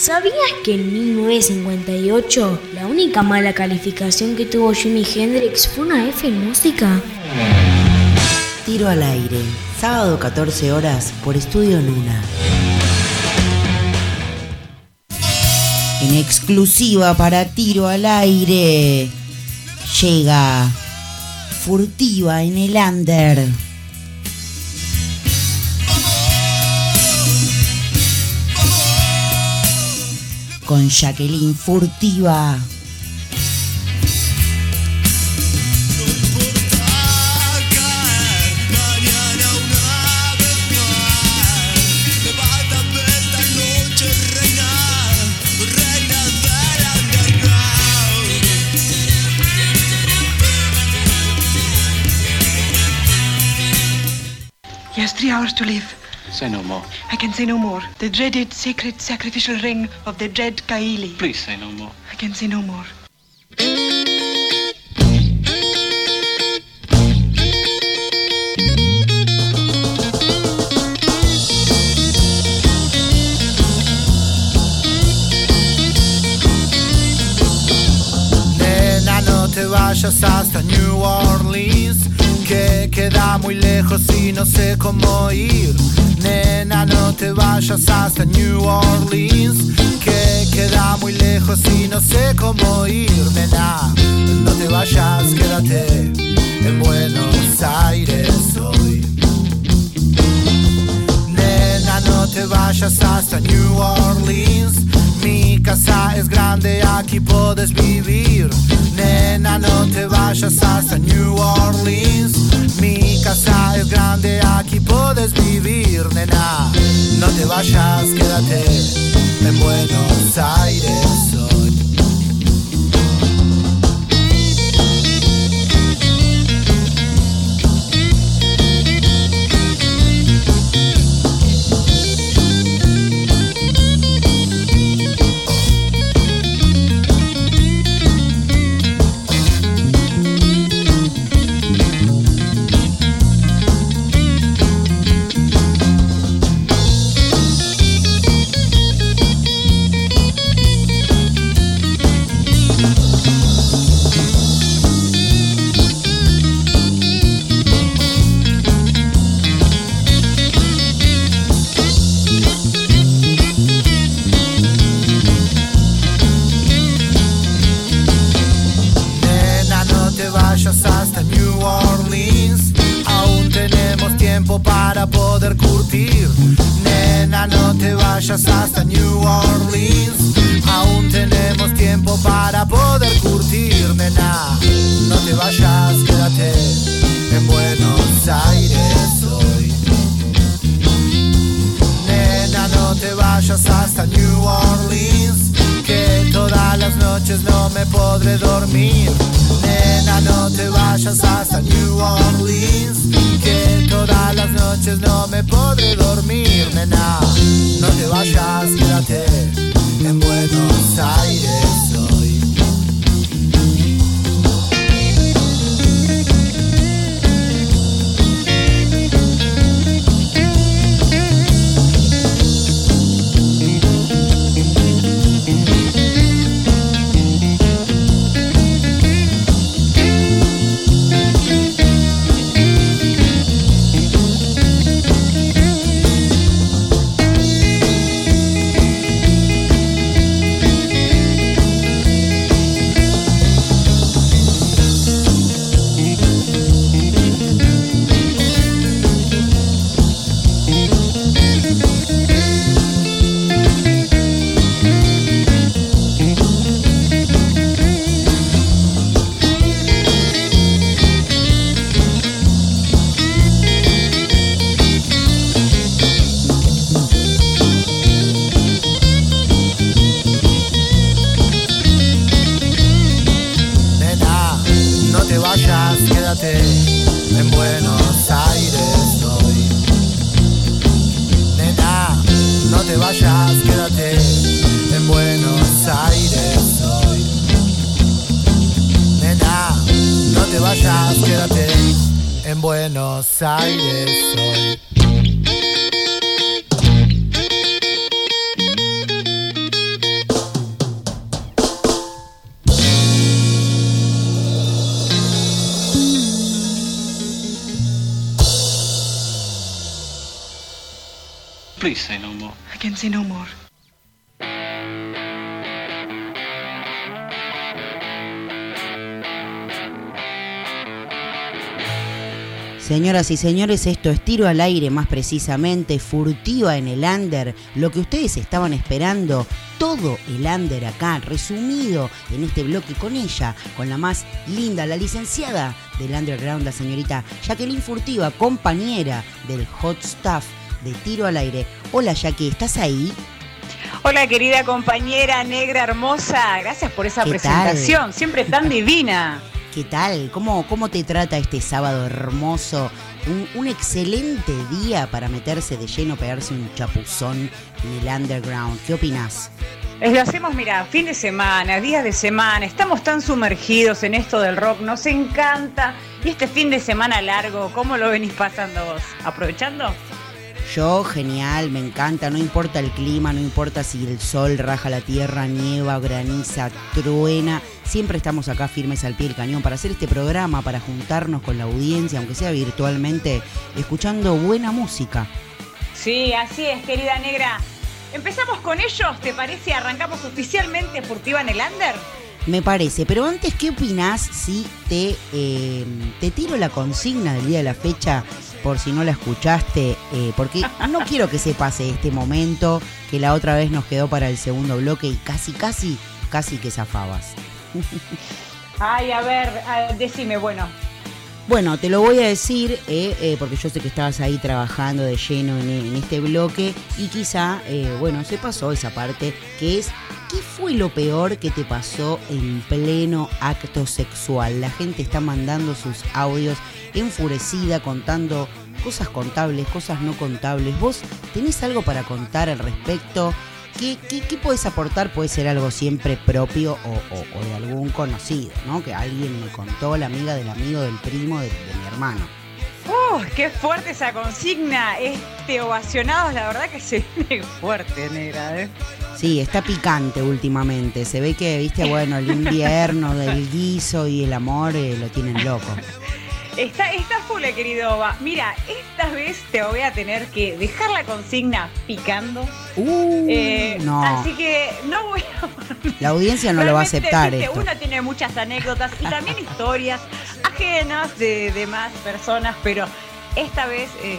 ¿Sabías que en 1958 la única mala calificación que tuvo Jimi Hendrix fue una F en música? Tiro al aire, sábado 14 horas por Estudio Luna. En exclusiva para Tiro al aire, llega furtiva en el under. Con Jacqueline Furtiva. Yes, three hours to live. Say no more. I can say no more. The dreaded sacred sacrificial ring of the dread Kaili. Please say no more. I can say no more. Nena, no te vayas hasta New Orleans, que queda muy lejos y no sé cómo ir. Nena, no te vayas hasta New Orleans, que queda muy lejos y no sé cómo ir. Nena, no te vayas, quédate en Buenos Aires hoy. Nena, no te vayas hasta New Orleans. Mi casa es grande, aquí puedes vivir. Nena, no te vayas hasta New Orleans. Mi casa es grande, aquí puedes vivir. Nena, no te vayas, quédate en Buenos Aires Nena, no te vayas, quédate en Buenos Aires hoy. Nena, no te vayas hasta New Orleans, que todas las noches no me podré dormir. Nena, no te vayas hasta New Orleans, que todas las noches no me podré dormir. Nena, no te vayas, quédate en Buenos Aires Señoras y señores, esto es tiro al aire, más precisamente, furtiva en el under, lo que ustedes estaban esperando, todo el under acá, resumido en este bloque con ella, con la más linda, la licenciada del underground, la señorita Jacqueline Furtiva, compañera del hot stuff de tiro al aire. Hola Jackie, ¿estás ahí? Hola querida compañera negra hermosa, gracias por esa presentación, siempre tan divina. ¿Qué tal? ¿Cómo, cómo te trata este sábado hermoso? Un, excelente día para meterse de lleno, pegarse un chapuzón en el underground. ¿Qué opinas? Lo hacemos, mira, fin de semana, días de semana, estamos tan sumergidos en esto del rock, nos encanta. Y este fin de semana largo, ¿cómo lo venís pasando vos? ¿Aprovechando? Yo, genial, me encanta, no importa el clima, no importa si el sol raja la tierra, nieva, graniza, truena, siempre estamos acá firmes al pie del cañón para hacer este programa, para juntarnos con la audiencia, aunque sea virtualmente, escuchando buena música. Sí, así es, querida negra. Empezamos con ellos, ¿te parece? ¿Arrancamos oficialmente Furtiva en el Under? Me parece, pero antes, ¿qué opinás si te, eh, te tiro la consigna del día de la fecha por si no la escuchaste, eh, porque no quiero que se pase este momento que la otra vez nos quedó para el segundo bloque y casi, casi, casi que zafabas. Ay, a ver, decime, bueno. Bueno, te lo voy a decir eh, eh, porque yo sé que estabas ahí trabajando de lleno en, en este bloque y quizá, bueno, se pasó esa parte que es, ¿qué fue lo peor que te pasó en pleno acto sexual? La gente está mandando sus audios enfurecida contando cosas contables, cosas no contables. ¿Vos tenés algo para contar al respecto? ¿Qué, qué, qué podés aportar? Puede ser algo siempre propio o, o, o, de algún conocido, ¿no? Que alguien me contó, la amiga del amigo del primo de, de mi hermano. ¡Uh! ¡Qué fuerte esa consigna! Este ovacionado, la verdad que se viene fuerte, negra, ¿eh? Sí, está picante últimamente. Se ve que, viste, bueno, el invierno del guiso y el amor eh, lo tienen loco. Está, está full, querido Ova. Mira, esta vez te voy a tener que dejar la consigna picando. Uh, eh, no. Así que no voy a... La audiencia no lo va a aceptar. Viste, uno tiene muchas anécdotas y también historias ajenas de demás personas, pero esta vez, eh,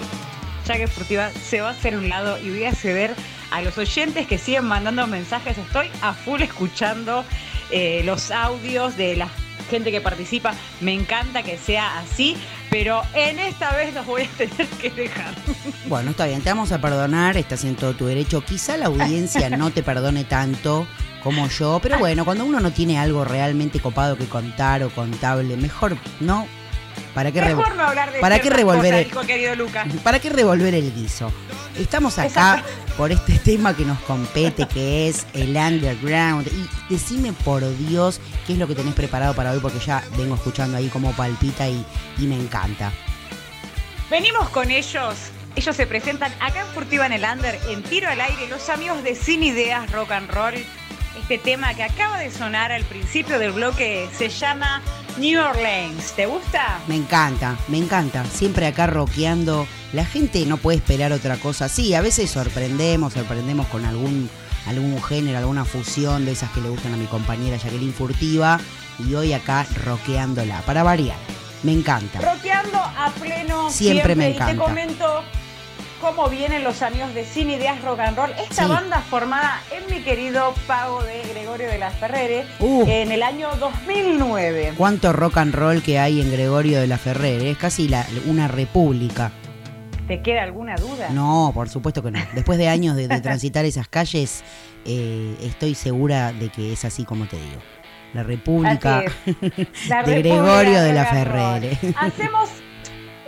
ya que Furtiva se va a hacer un lado y voy a ceder a los oyentes que siguen mandando mensajes. Estoy a full escuchando eh, los audios de las gente que participa. Me encanta que sea así, pero en esta vez los voy a tener que dejar. Bueno, está bien, te vamos a perdonar, estás en todo tu derecho. Quizá la audiencia no te perdone tanto como yo, pero bueno, cuando uno no tiene algo realmente copado que contar o contable, mejor no. ¿Para qué, Mejor no hablar de para qué revolver el, dijo querido Lucas. ¿Para qué revolver el guiso? Estamos acá por este tema que nos compete, que es el underground. Y decime por Dios qué es lo que tenés preparado para hoy, porque ya vengo escuchando ahí como palpita y, y me encanta. Venimos con ellos. Ellos se presentan acá en Furtiva en el Under, en Tiro al Aire, los amigos de Sin Ideas Rock and Roll. Este tema que acaba de sonar al principio del bloque se llama New Orleans. ¿Te gusta? Me encanta, me encanta. Siempre acá rockeando. La gente no puede esperar otra cosa. Sí, a veces sorprendemos, sorprendemos con algún, algún género, alguna fusión de esas que le gustan a mi compañera Jacqueline Furtiva. Y hoy acá rockeándola, para variar. Me encanta. Rockeando a pleno. Siempre, me Y te encanta. comento cómo vienen los amigos de Sin Ideas Rock and Roll. Esta Sí. banda formada en mi querido pago de Gregorio de las Ferreres Uh. en el año 2009. Cuánto rock and roll que hay en Gregorio de la Ferrer. Es casi la- una república. ¿Te queda alguna duda? No, por supuesto que no. Después de años de, de transitar esas calles, eh, estoy segura de que es así como te digo. La República. La de República Gregorio de la and Roll. Ferrere. Hacemos,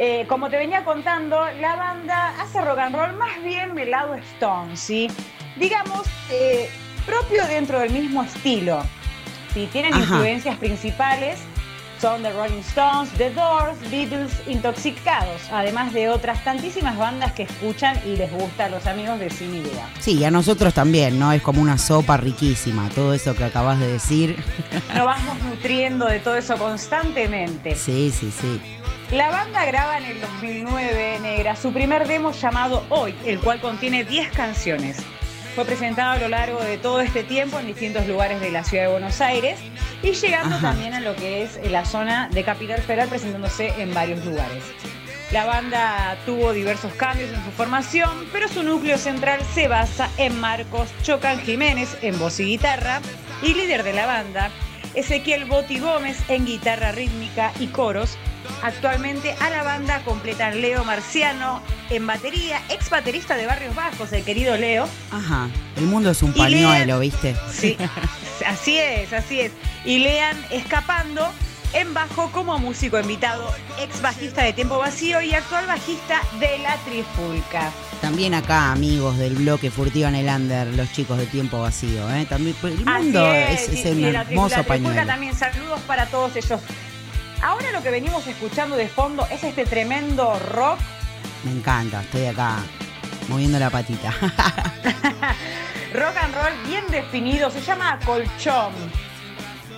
eh, como te venía contando, la banda hace rock and roll más bien del lado Stone, ¿sí? Digamos, eh, propio dentro del mismo estilo. ¿sí? Tienen Ajá. influencias principales, son The Rolling Stones, The Doors, Beatles, Intoxicados, además de otras tantísimas bandas que escuchan y les gusta a los amigos de Sin Idea. Sí, y a nosotros también, ¿no? Es como una sopa riquísima, todo eso que acabas de decir. Nos vamos nutriendo de todo eso constantemente. Sí, sí, sí. La banda graba en el 2009, Negra, su primer demo llamado Hoy, el cual contiene 10 canciones. Fue presentado a lo largo de todo este tiempo en distintos lugares de la ciudad de Buenos Aires y llegando Ajá. también a lo que es la zona de Capital Federal, presentándose en varios lugares. La banda tuvo diversos cambios en su formación, pero su núcleo central se basa en Marcos Chocan Jiménez en voz y guitarra y líder de la banda, Ezequiel Boti Gómez en guitarra rítmica y coros. Actualmente a la banda completan Leo Marciano en batería, ex baterista de Barrios Bajos, el querido Leo. Ajá. El mundo es un pañuelo, ¿viste? Sí, así es, así es. Y Lean Escapando en bajo como músico invitado, ex bajista de Tiempo Vacío y actual bajista de La Trifulca. También acá, amigos del bloque Furtiva en el Under, los chicos de tiempo vacío, ¿eh? También, pues, el Así mundo es, y- es y un la hermoso la pañuelo. también, saludos para todos ellos. Ahora lo que venimos escuchando de fondo es este tremendo rock Me encanta, estoy acá moviendo la patita. rock and roll bien definido, se llama colchón.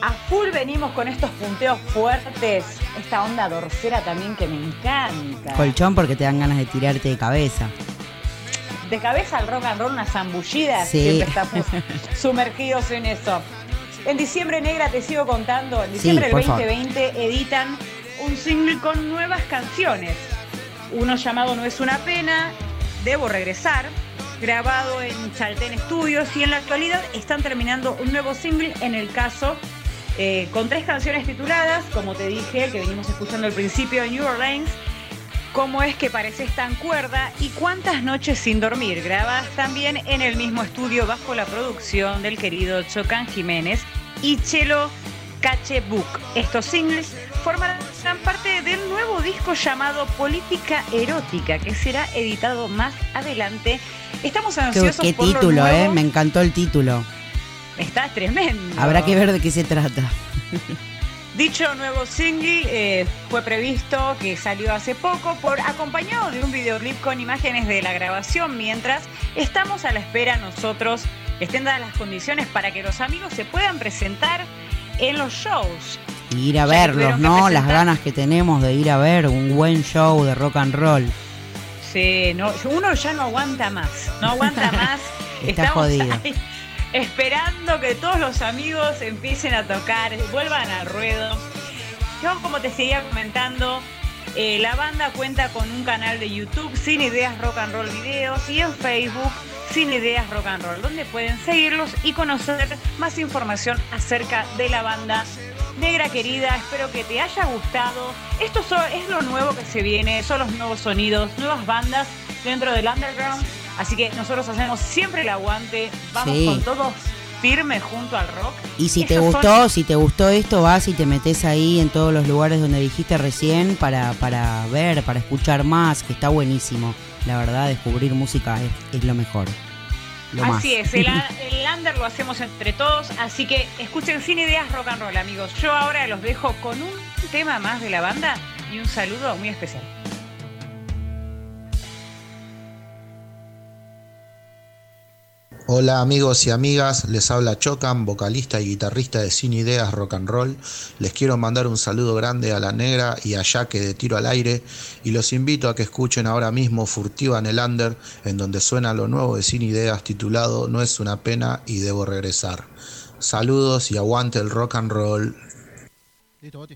A full venimos con estos punteos fuertes, esta onda dorsera también que me encanta. Colchón porque te dan ganas de tirarte de cabeza. de cabeza al rock and roll, una zambullida, Sí. siempre estamos sumergidos en eso. En diciembre negra te sigo contando, en diciembre por del favor. 2020 editan un single con nuevas canciones. Uno llamado No es una pena, Debo regresar, grabado en Chaltén Studios y en la actualidad están terminando un nuevo single en el caso eh, con tres canciones tituladas, como te dije, que venimos escuchando al principio, New Orleans, ¿Cómo es que pareces tan cuerda? ¿Y cuántas noches sin dormir? Grabadas también en el mismo estudio bajo la producción del querido Chocan Jiménez y Chelo Cachebook. Estos singles formarán parte del nuevo disco llamado Política Erótica, que será editado más adelante. Estamos Qué, ansiosos qué por lo título, nuevo. ¿eh? Me encantó el título. Está tremendo. Habrá que ver de qué se trata. Dicho nuevo single eh, fue previsto que salió hace poco por acompañado de un videoclip con imágenes de la grabación mientras estamos a la espera nosotros que estén dadas las condiciones para que los amigos se puedan presentar en los shows. Y ir a Ya verlos, ¿no? Las ganas que tenemos de ir a ver un buen show de rock and roll. Sí, no, uno ya no aguanta más, no aguanta más. Está jodido. ahí esperando que todos los amigos empiecen a tocar, vuelvan al ruedo. Yo, como te seguía comentando, eh, la banda cuenta con un canal de YouTube, Sin Ideas Rock and Roll Videos, y en Facebook, Sin Ideas Rock and Roll, donde pueden seguirlos y conocer más información acerca de la banda. Negra querida, espero que te haya gustado. Esto es lo nuevo que se viene, son los nuevos sonidos, nuevas bandas dentro del underground. Así que nosotros hacemos siempre el aguante, vamos Sí. con todo firme junto al rock. Y si te son- gustó, si te gustó esto, vas y te metes ahí en todos los lugares donde dijiste recién para, para ver, para escuchar más, que está buenísimo. La verdad, descubrir música es, es lo mejor. Lo más. Así es, el, el under lo hacemos entre todos, así que escuchen sin ideas rock and roll, amigos. Yo ahora los dejo con un tema más de la banda y un saludo muy especial. Hola amigos y amigas, les habla Chocan, vocalista y guitarrista de Sin Ideas Rock and Roll. Les quiero mandar un saludo grande a la negra y a Yaque de Tiro al Aire y los invito a que escuchen ahora mismo Furtiva en el Under, en donde suena lo nuevo de Sin Ideas titulado No es una pena y debo regresar. Saludos y aguante el rock and roll. Listo,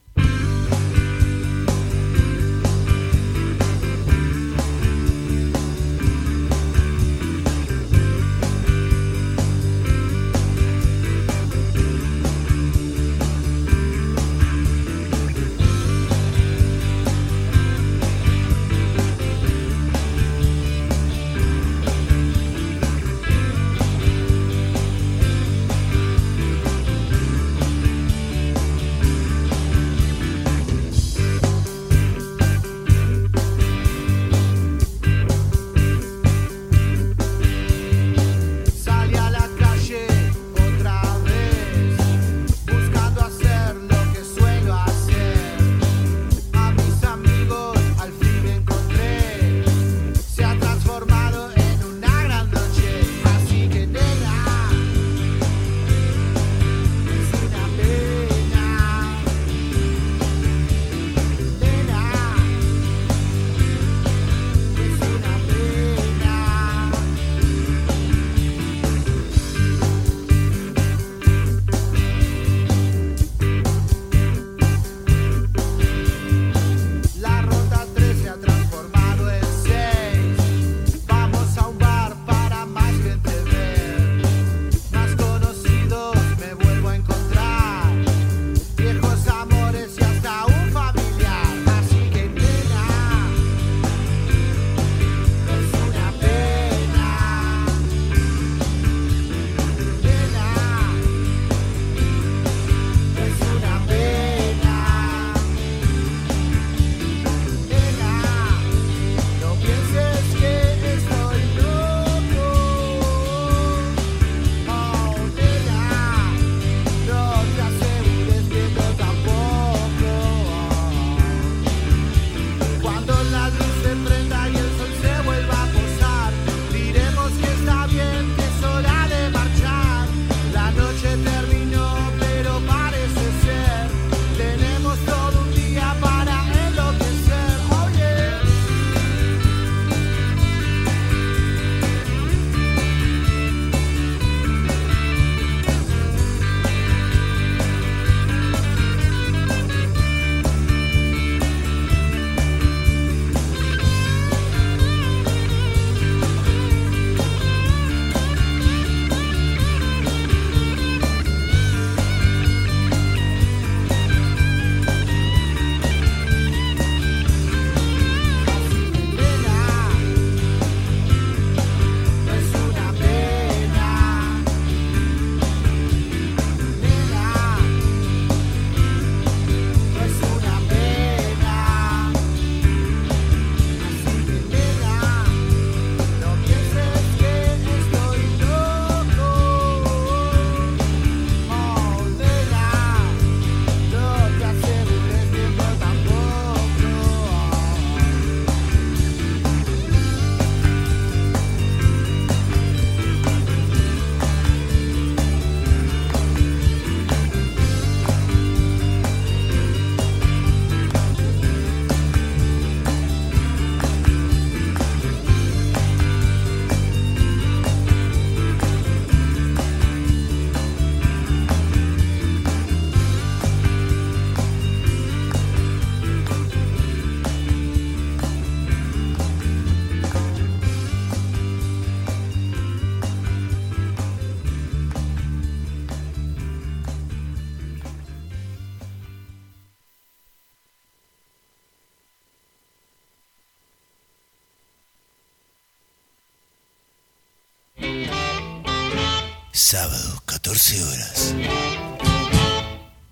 Sábado, 14 horas.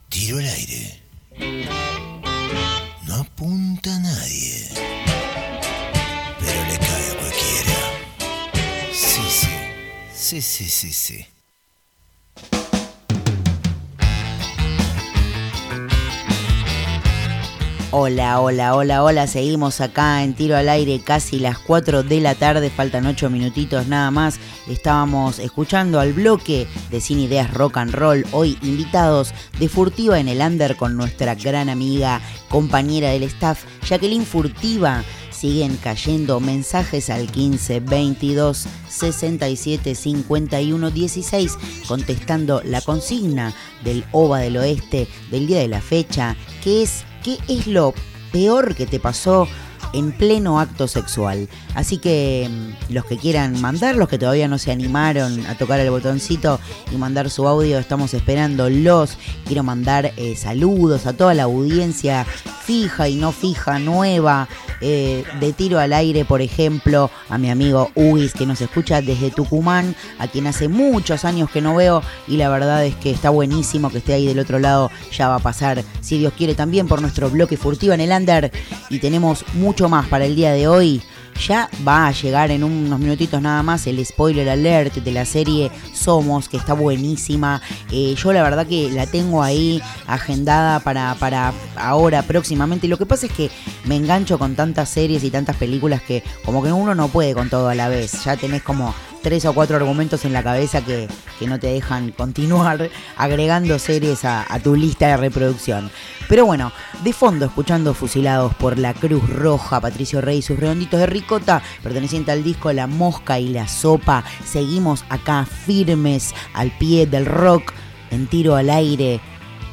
Tiro al aire. No apunta a nadie. Pero le cae a cualquiera. Sí, sí. Sí, sí, sí, sí. Hola, hola, hola, hola. Seguimos acá en tiro al aire casi las 4 de la tarde. Faltan 8 minutitos nada más. Estábamos escuchando al bloque de Cine Ideas Rock and Roll. Hoy invitados de Furtiva en el Under con nuestra gran amiga, compañera del staff, Jacqueline Furtiva. Siguen cayendo mensajes al 15 22 67 51 16 contestando la consigna del OVA del Oeste del día de la fecha, que es ¿qué es lo peor que te pasó en pleno acto sexual? Así que mm, los que quieran mandar, los que todavía no se animaron a tocar el botoncito y mandar su audio, estamos esperándolos. Quiero mandar eh, saludos a toda la audiencia fija y no fija, nueva, eh, de tiro al aire, por ejemplo, a mi amigo Uis que nos escucha desde Tucumán, a quien hace muchos años que no veo y la verdad es que está buenísimo que esté ahí del otro lado, ya va a pasar, si Dios quiere, también por nuestro bloque furtivo en el Under y tenemos mucho más para el día de hoy. Ya va a llegar en unos minutitos nada más el spoiler alert de la serie Somos, que está buenísima. Eh, yo la verdad que la tengo ahí agendada para, para ahora próximamente. Lo que pasa es que me engancho con tantas series y tantas películas que como que uno no puede con todo a la vez. Ya tenés como tres o cuatro argumentos en la cabeza que, que no te dejan continuar agregando series a, a, tu lista de reproducción. Pero bueno, de fondo, escuchando Fusilados por la Cruz Roja, Patricio Rey y sus redonditos de ricota, perteneciente al disco La Mosca y la Sopa, seguimos acá firmes al pie del rock, en tiro al aire.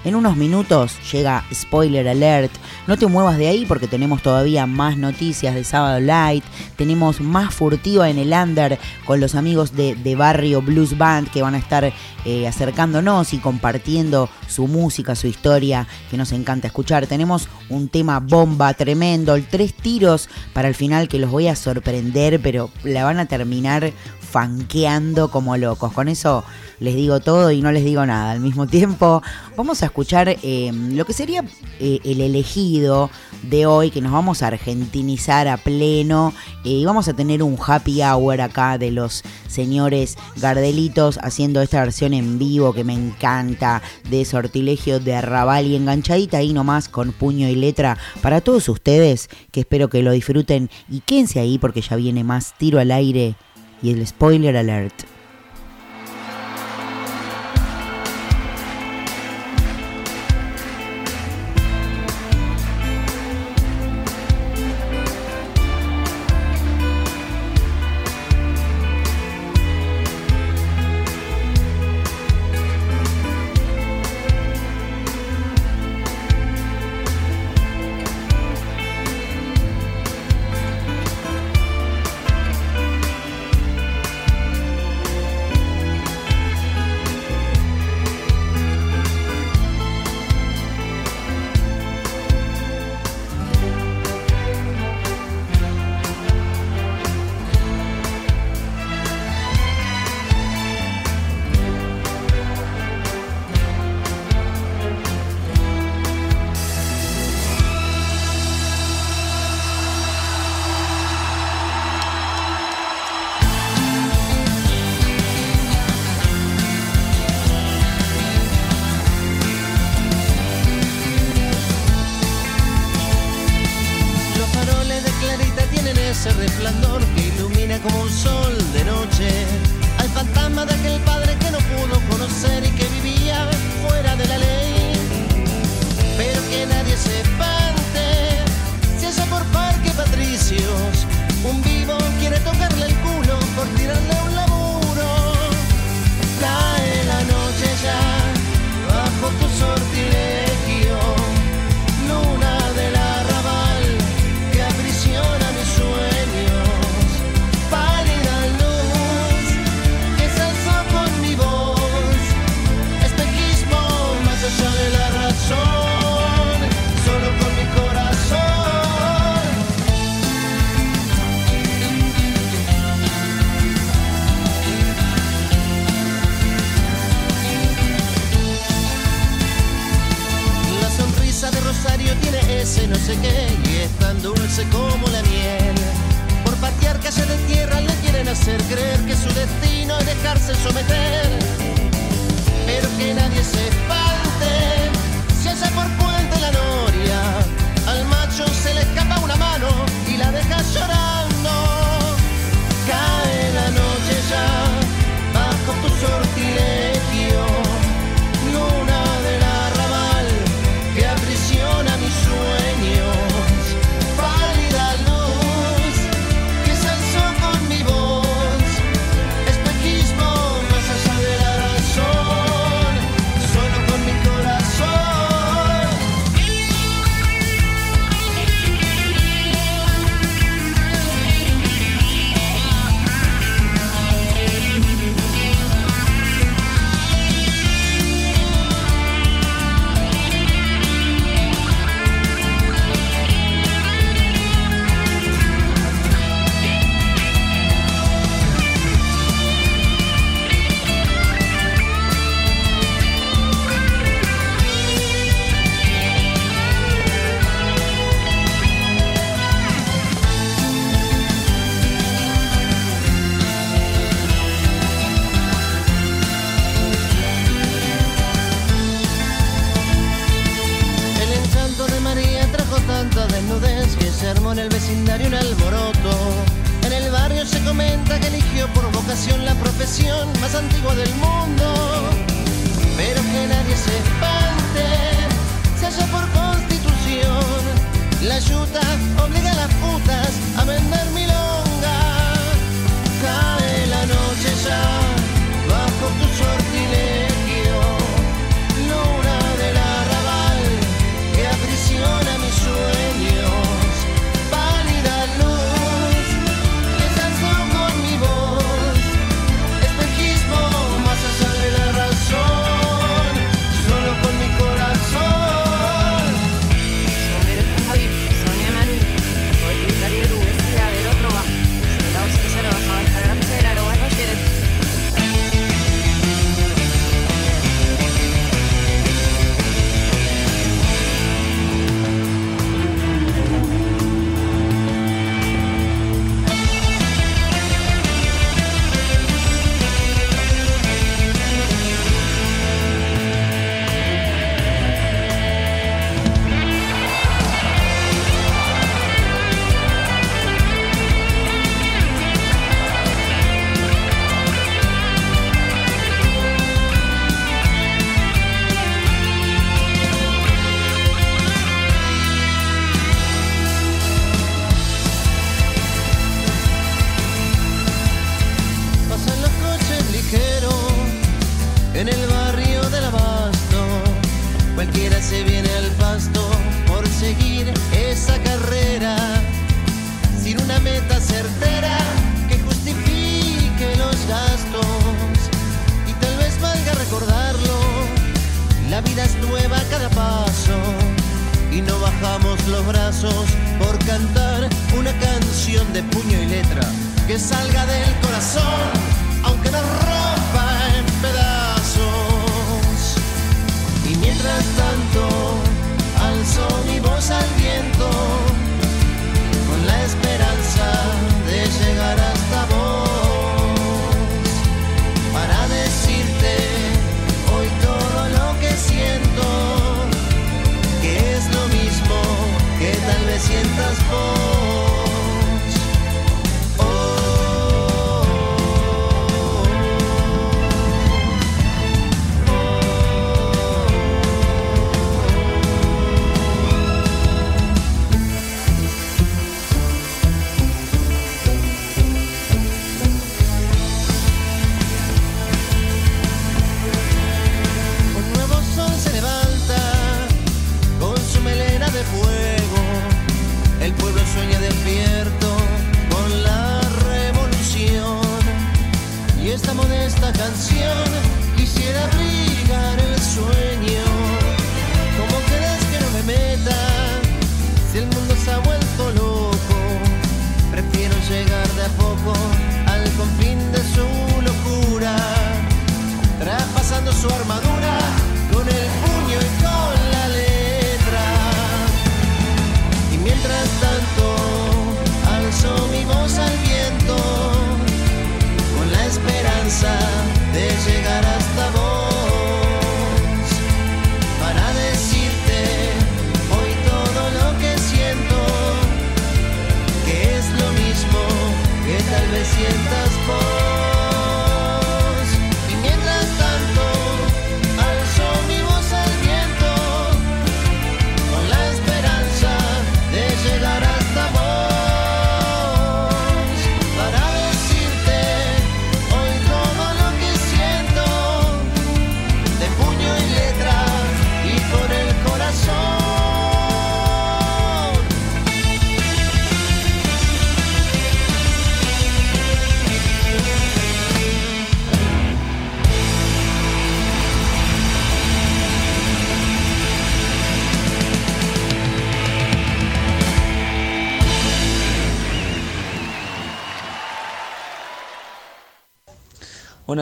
En unos minutos llega Spoiler Alert. No te muevas de ahí porque tenemos todavía más noticias de Sábado Light. Tenemos más furtiva en el under con los amigos de, de Barrio Blues Band que van a estar eh, acercándonos y compartiendo su música, su historia, que nos encanta escuchar. Tenemos un tema bomba tremendo, tres tiros para el final que los voy a sorprender, pero la van a terminar fanqueando como locos. Con eso les digo todo y no les digo nada al mismo tiempo. Vamos a escuchar eh, lo que sería eh, el elegido de hoy, que nos vamos a argentinizar a pleno eh, y vamos a tener un happy hour acá de los señores Gardelitos haciendo esta versión en vivo que me encanta de sortilegio de arrabal y enganchadita ahí nomás con puño y letra para todos ustedes que espero que lo disfruten y quédense ahí porque ya viene más tiro al aire y el spoiler alert.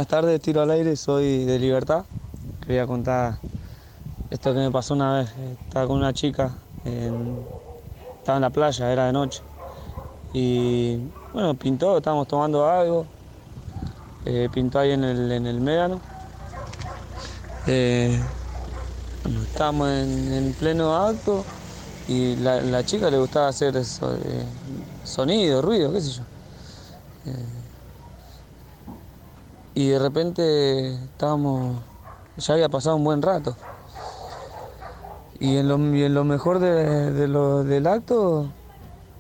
Buenas tardes, tiro al aire, soy de Libertad. Quería contar esto que me pasó una vez. Estaba con una chica, estaba en la playa, era de noche. Y bueno, pintó, estábamos tomando algo. eh, pintó ahí en el, en el médano. Eh, estábamos en, en pleno acto y la, la chica le gustaba hacer eso, eh, sonido, ruido, qué sé yo. Y de repente estábamos, ya había pasado un buen rato. Y en lo, en lo mejor de, del acto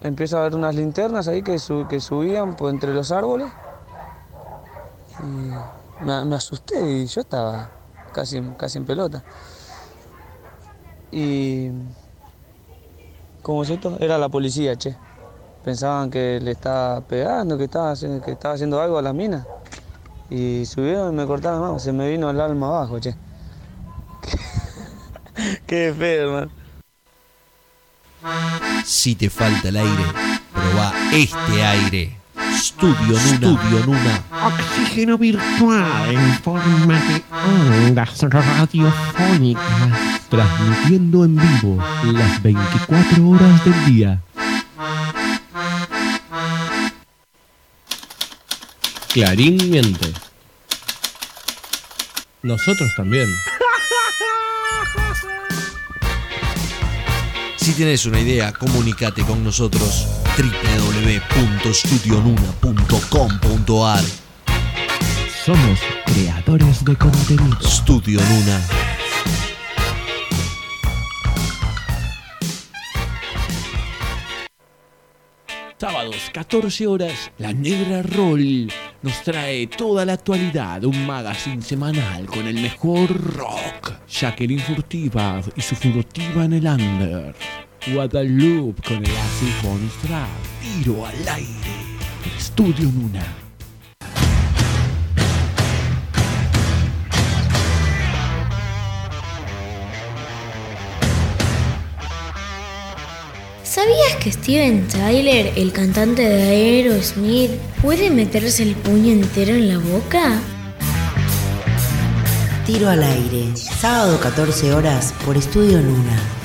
empieza a haber unas linternas ahí que, su- que subían por entre los árboles. Y me, asusté y yo estaba casi, casi en pelota. Y como es esto, era la policía, che. Pensaban que le estaba pegando, que estaba, que estaba haciendo algo a la mina. Y subieron y me cortaron la mano, se me vino el alma abajo, che. Qué feo, hermano. Si te falta el aire, proba este aire. Studio Nuna. Studio Nuna. Oxígeno virtual en forma de ondas radiofónicas. Transmitiendo en vivo las 24 horas del día. Clarín miente. Nosotros también. Si tienes una idea, comunícate con nosotros www.studionuna.com.ar Somos creadores de contenido. Studio Nuna. Sábados, 14 horas, La Negra Roll nos trae toda la actualidad, un magazine semanal con el mejor rock. Jacqueline Furtiva y su furtiva en el under. Guadalupe con el acid bonus track. Tiro al aire. Estudio Nuna. ¿Sabías que Steven Tyler, el cantante de Aerosmith, puede meterse el puño entero en la boca? Tiro al aire, sábado 14 horas por Estudio Luna.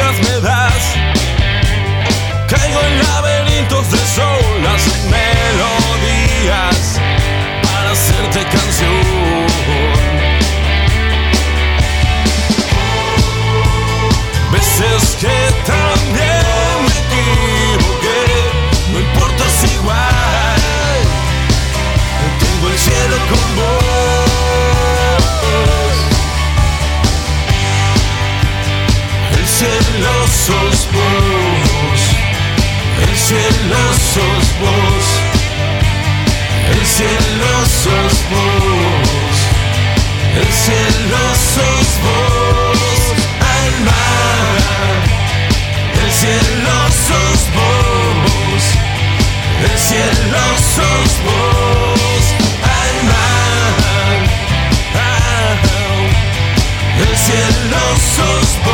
Alegrías me das. El cielo sos vos, el cielo sos vos, el cielo sos vos, alma. El cielo sos vos, el cielo sos vos, alma. El cielo sos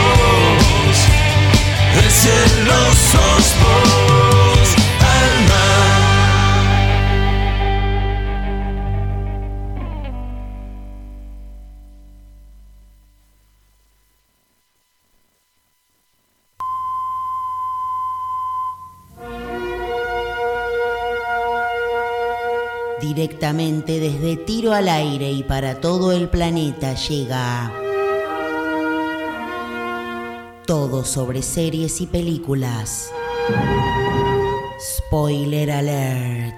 Directamente desde Tiro al Aire y para todo el planeta llega todo sobre series y películas. Spoiler alert.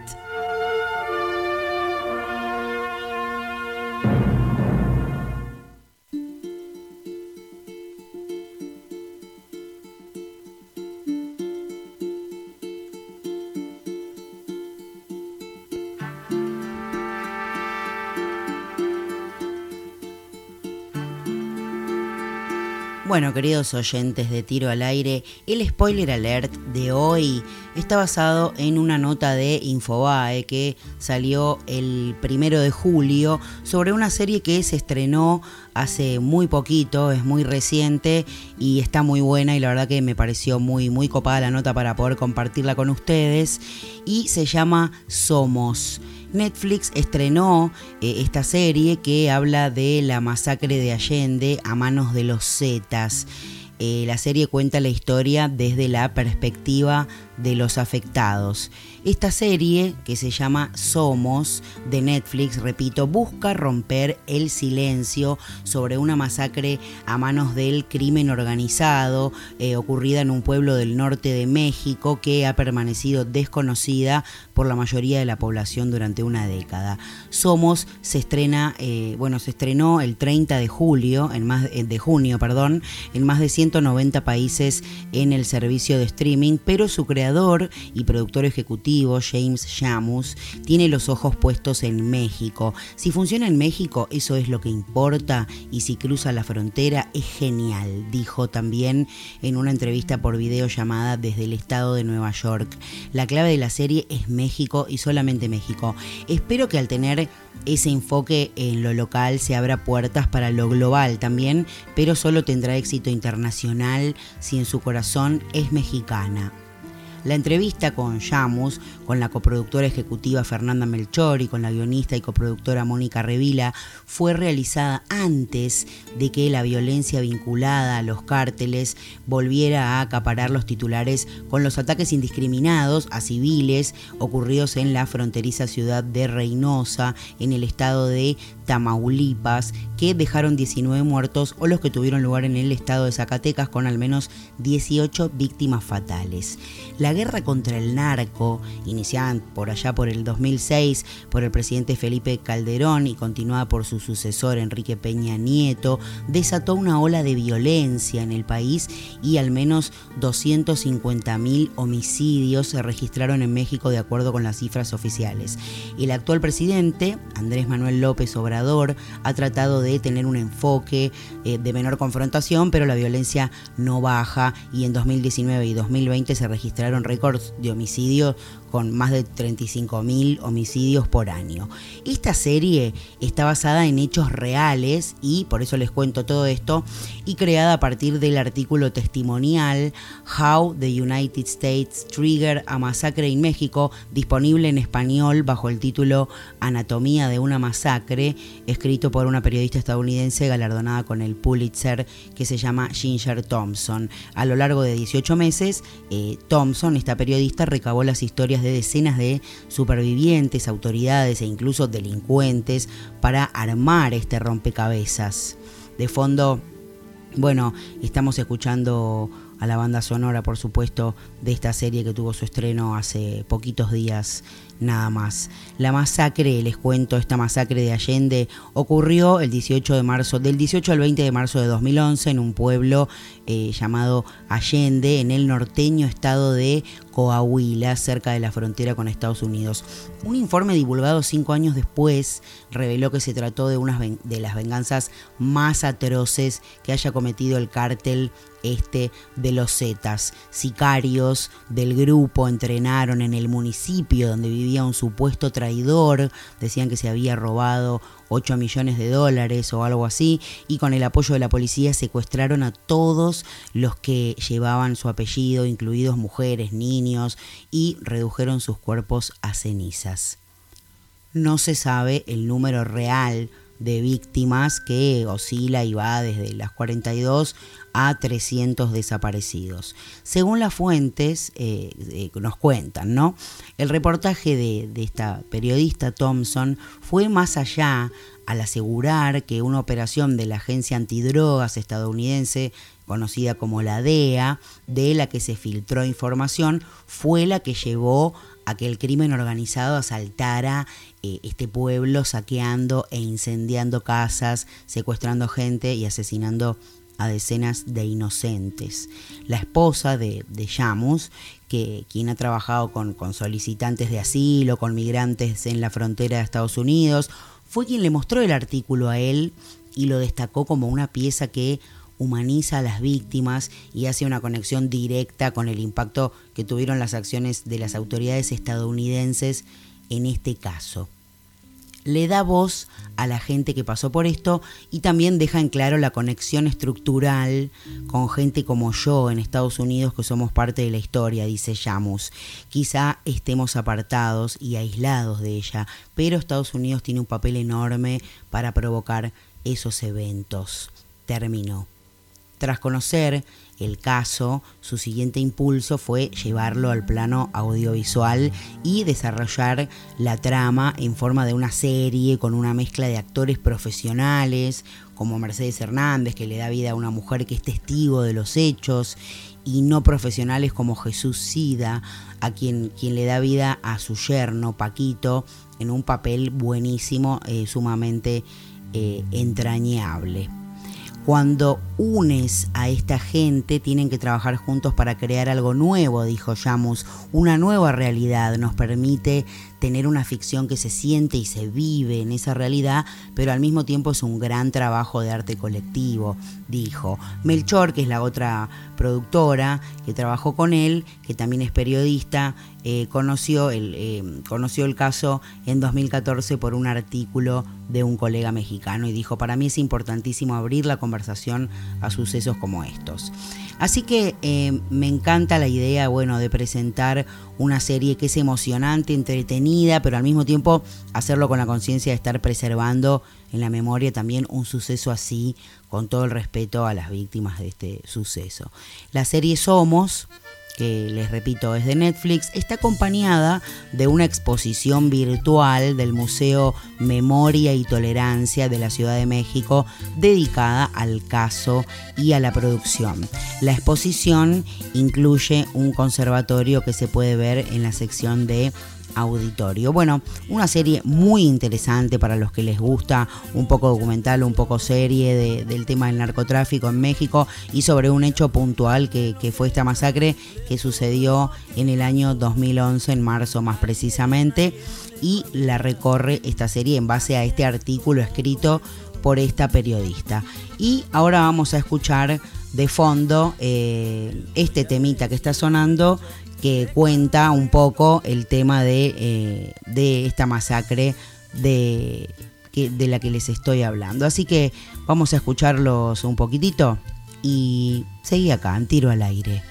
Bueno, queridos oyentes de Tiro al Aire, el spoiler alert de hoy está basado en una nota de Infobae que salió el primero de julio sobre una serie que se estrenó hace muy poquito, es muy reciente y está muy buena y la verdad que me pareció muy, muy copada la nota para poder compartirla con ustedes y se llama Somos. Netflix estrenó eh, esta serie que habla de la masacre de Allende a manos de los Zetas. Eh, la serie cuenta la historia desde la perspectiva de los afectados. Esta serie, que se llama Somos, de Netflix, repito, busca romper el silencio sobre una masacre a manos del crimen organizado eh, ocurrida en un pueblo del norte de México que ha permanecido desconocida por la mayoría de la población durante una década. Somos se estrena, eh, bueno, se estrenó el 30 de julio, en más eh, de junio, perdón, en más de 190 países en el servicio de streaming, pero su creador y productor ejecutivo James Shamus tiene los ojos puestos en México. Si funciona en México, eso es lo que importa y si cruza la frontera es genial, dijo también en una entrevista por video llamada desde el estado de Nueva York. La clave de la serie es México y solamente México. Espero que al tener ese enfoque en lo local se abra puertas para lo global también, pero solo tendrá éxito internacional si en su corazón es mexicana. La entrevista con Yamus, con la coproductora ejecutiva Fernanda Melchor y con la guionista y coproductora Mónica Revila, fue realizada antes de que la violencia vinculada a los cárteles volviera a acaparar los titulares con los ataques indiscriminados a civiles ocurridos en la fronteriza ciudad de Reynosa, en el estado de Tamaulipas, que dejaron 19 muertos o los que tuvieron lugar en el estado de Zacatecas con al menos 18 víctimas fatales. La guerra contra el narco, iniciada por allá por el 2006 por el presidente Felipe Calderón y continuada por su sucesor Enrique Peña Nieto, desató una ola de violencia en el país y al menos 250.000 homicidios se registraron en México de acuerdo con las cifras oficiales. El actual presidente, Andrés Manuel López Obrador, ha tratado de tener un enfoque eh, de menor confrontación, pero la violencia no baja y en 2019 y 2020 se registraron récords de homicidio con más de 35.000 homicidios por año. Esta serie está basada en hechos reales y por eso les cuento todo esto y creada a partir del artículo testimonial How the United States Triggered a Massacre in México, disponible en español bajo el título Anatomía de una masacre, escrito por una periodista estadounidense galardonada con el Pulitzer que se llama Ginger Thompson. A lo largo de 18 meses, eh, Thompson, esta periodista, recabó las historias de decenas de supervivientes, autoridades e incluso delincuentes para armar este rompecabezas. De fondo, bueno, estamos escuchando a la banda sonora, por supuesto, de esta serie que tuvo su estreno hace poquitos días nada más. La masacre, les cuento, esta masacre de Allende ocurrió el 18 de marzo, del 18 al 20 de marzo de 2011 en un pueblo eh, llamado Allende, en el norteño estado de Coahuila, cerca de la frontera con Estados Unidos. Un informe divulgado cinco años después reveló que se trató de una de las venganzas más atroces que haya cometido el cártel este de los Zetas. Sicarios del grupo entrenaron en el municipio donde vivía un supuesto traidor, decían que se había robado 8 millones de dólares o algo así, y con el apoyo de la policía secuestraron a todos los que llevaban su apellido, incluidos mujeres, niños, y redujeron sus cuerpos a cenizas. No se sabe el número real de víctimas que oscila y va desde las 42 a 300 desaparecidos. Según las fuentes eh, eh, nos cuentan, ¿no? El reportaje de, esta periodista Thompson fue más allá al asegurar que una operación de la agencia antidrogas estadounidense conocida como la DEA, de la que se filtró información, fue la que llevó a que el crimen organizado asaltara eh, este pueblo, saqueando e incendiando casas, secuestrando gente y asesinando a decenas de inocentes. La esposa de, de Yamus, que, quien ha trabajado con, con solicitantes de asilo, con migrantes en la frontera de Estados Unidos, fue quien le mostró el artículo a él y lo destacó como una pieza que humaniza a las víctimas y hace una conexión directa con el impacto que tuvieron las acciones de las autoridades estadounidenses en este caso. Le da voz a la gente que pasó por esto y también deja en claro la conexión estructural con gente como yo en Estados Unidos que somos parte de la historia, dice Yamus. Quizá estemos apartados y aislados de ella, pero Estados Unidos tiene un papel enorme para provocar esos eventos. Terminó. Tras conocer el caso, su siguiente impulso fue llevarlo al plano audiovisual y desarrollar la trama en forma de una serie con una mezcla de actores profesionales como Mercedes Hernández, que le da vida a una mujer que es testigo de los hechos, y no profesionales como Jesús Sida, a quien, quien le da vida a su yerno, Paquito, en un papel buenísimo, eh, sumamente eh, entrañable. Cuando unes a esta gente, tienen que trabajar juntos para crear algo nuevo, dijo Yamus. Una nueva realidad nos permite tener una ficción que se siente y se vive en esa realidad, pero al mismo tiempo es un gran trabajo de arte colectivo, dijo. Melchor, que es la otra productora que trabajó con él, que también es periodista, eh, conoció, el, eh, conoció el caso en 2014 por un artículo de un colega mexicano y dijo, para mí es importantísimo abrir la conversación a sucesos como estos. Así que eh, me encanta la idea, bueno, de presentar una serie que es emocionante, entretenida, pero al mismo tiempo hacerlo con la conciencia de estar preservando en la memoria también un suceso así, con todo el respeto a las víctimas de este suceso. La serie Somos que les repito es de Netflix, está acompañada de una exposición virtual del Museo Memoria y Tolerancia de la Ciudad de México dedicada al caso y a la producción. La exposición incluye un conservatorio que se puede ver en la sección de auditorio. Bueno, una serie muy interesante para los que les gusta un poco documental, un poco serie del tema del narcotráfico en México y sobre un hecho puntual que, fue esta masacre que sucedió en el año 2011, en marzo más precisamente, y la recorre esta serie en base a este artículo escrito por esta periodista. Y ahora vamos a escuchar de fondo eh, este temita que está sonando que cuenta un poco el tema de, eh, de esta masacre de, de la que les estoy hablando. Así que vamos a escucharlos un poquitito y seguí acá, en tiro al aire.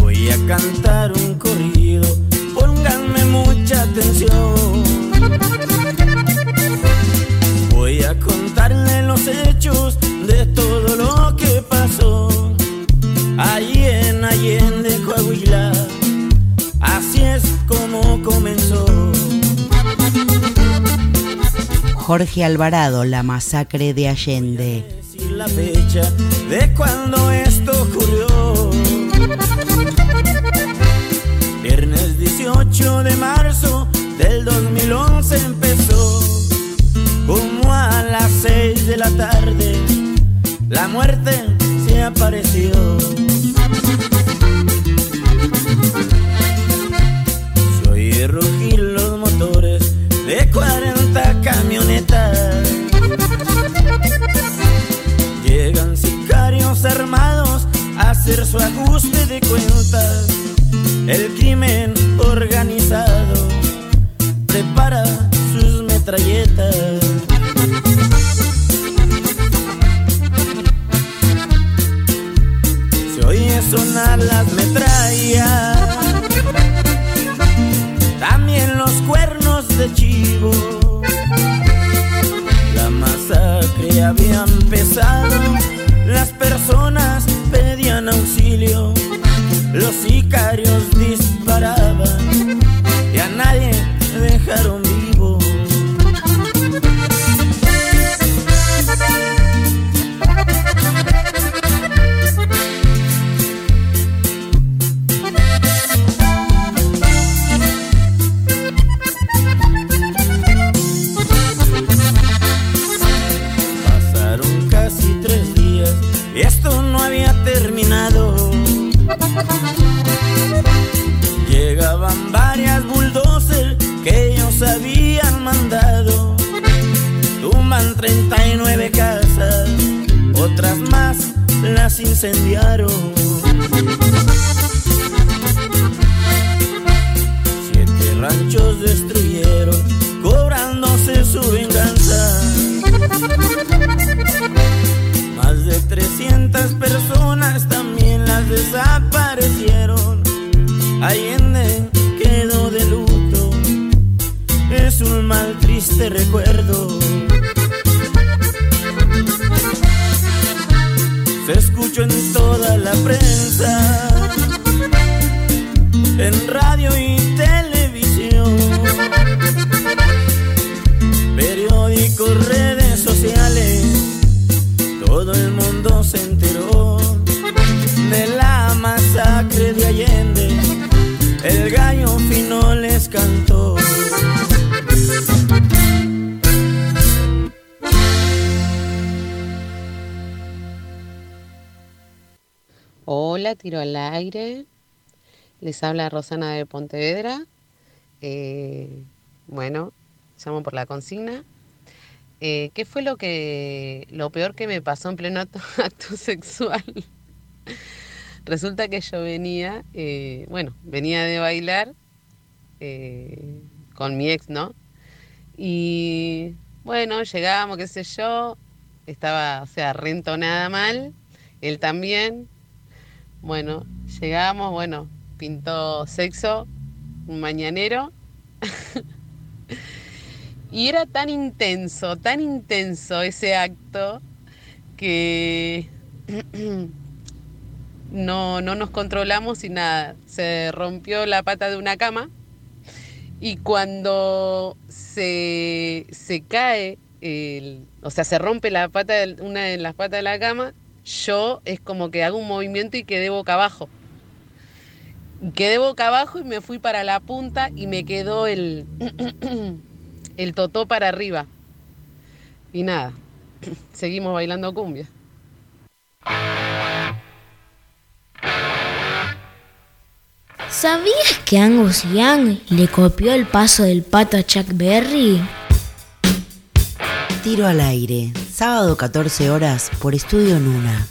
Voy a cantar un corrido, pónganme mucha atención. Los hechos de todo lo que pasó allí en Allende, Coahuila. Así es como comenzó. Jorge Alvarado, la masacre de Allende. decir la fecha de cuando esto ocurrió. Viernes 18 de marzo del 2011 empezó. A las 6 de la tarde, la muerte se apareció. Se oye rugir los motores de 40 camionetas. Llegan sicarios armados a hacer su ajuste de cuentas. El crimen organizado prepara sus metralletas. Sonar las metrallas, también los cuernos de chivo. La masacre había empezado, las personas pedían auxilio, los sicarios disparaban las incendiaron. Se escuchó en toda la prensa, en radio y tiro al aire. Les habla Rosana de Pontevedra. Eh, bueno, llamo por la consigna. Eh, ¿Qué fue lo que lo peor que me pasó en pleno acto, sexual? Resulta que yo venía, eh, bueno, venía de bailar con mi ex, ¿no? Y bueno, llegamos, qué sé yo, estaba, o sea, rentonada mal, él también. Bueno, llegamos, bueno, pintó sexo, un mañanero. y era tan intenso, tan intenso ese acto que no, no nos controlamos y nada. Se rompió la pata de una cama y cuando se, se cae, el- o sea, se rompe la pata de, una de las patas de la cama, yo es como que hago un movimiento y quedé boca abajo. Quedé boca abajo y me fui para la punta y me quedó el, el totó para arriba. Y nada, seguimos bailando cumbia. ¿Sabías que Angus Young le copió el paso del pato a Chuck Berry? Tiro al aire, sábado 14 horas por Estudio Nuna.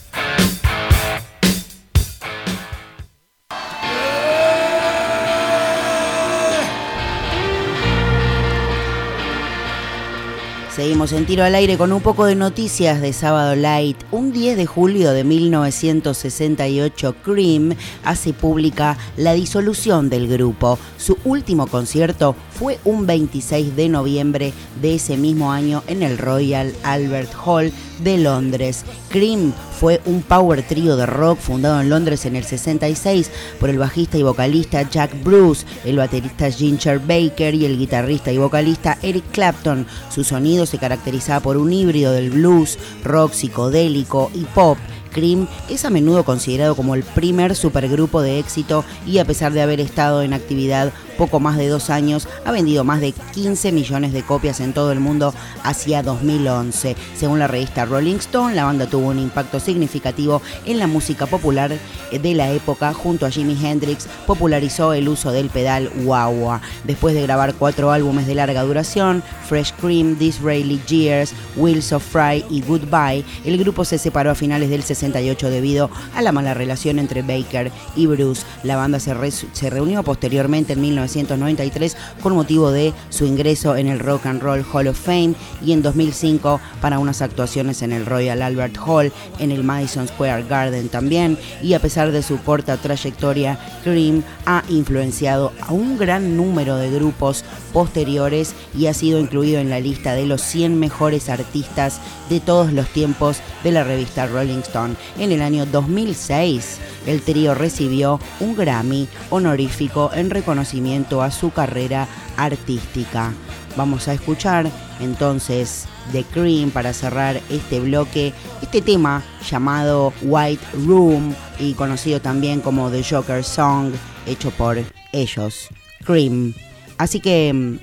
Seguimos en tiro al aire con un poco de noticias de Sábado Light. Un 10 de julio de 1968, Cream hace pública la disolución del grupo. Su último concierto fue un 26 de noviembre de ese mismo año en el Royal Albert Hall de Londres. Cream fue un power trío de rock fundado en Londres en el 66 por el bajista y vocalista Jack Bruce, el baterista Ginger Baker y el guitarrista y vocalista Eric Clapton. Su sonido se caracterizaba por un híbrido del blues, rock psicodélico y pop. Cream es a menudo considerado como el primer supergrupo de éxito y a pesar de haber estado en actividad poco más de dos años, ha vendido más de 15 millones de copias en todo el mundo hacia 2011. Según la revista Rolling Stone, la banda tuvo un impacto significativo en la música popular de la época. Junto a Jimi Hendrix, popularizó el uso del pedal wah Después de grabar cuatro álbumes de larga duración, Fresh Cream, Disraeli Years, Wheels of Fry y Goodbye, el grupo se separó a finales del 68 debido a la mala relación entre Baker y Bruce. La banda se, se reunió posteriormente en 1993 con motivo de su ingreso en el Rock and Roll Hall of Fame y en 2005 para unas actuaciones en el Royal Albert Hall, en el Madison Square Garden también, y a pesar de su corta trayectoria, Cream ha influenciado a un gran número de grupos posteriores y ha sido incluido en la lista de los 100 mejores artistas de todos los tiempos de la revista Rolling Stone. En el año 2006, el trío recibió un Grammy honorífico en reconocimiento a su carrera artística. Vamos a escuchar entonces The Cream para cerrar este bloque, este tema llamado White Room y conocido también como The Joker Song, hecho por ellos, Cream. Así que mm,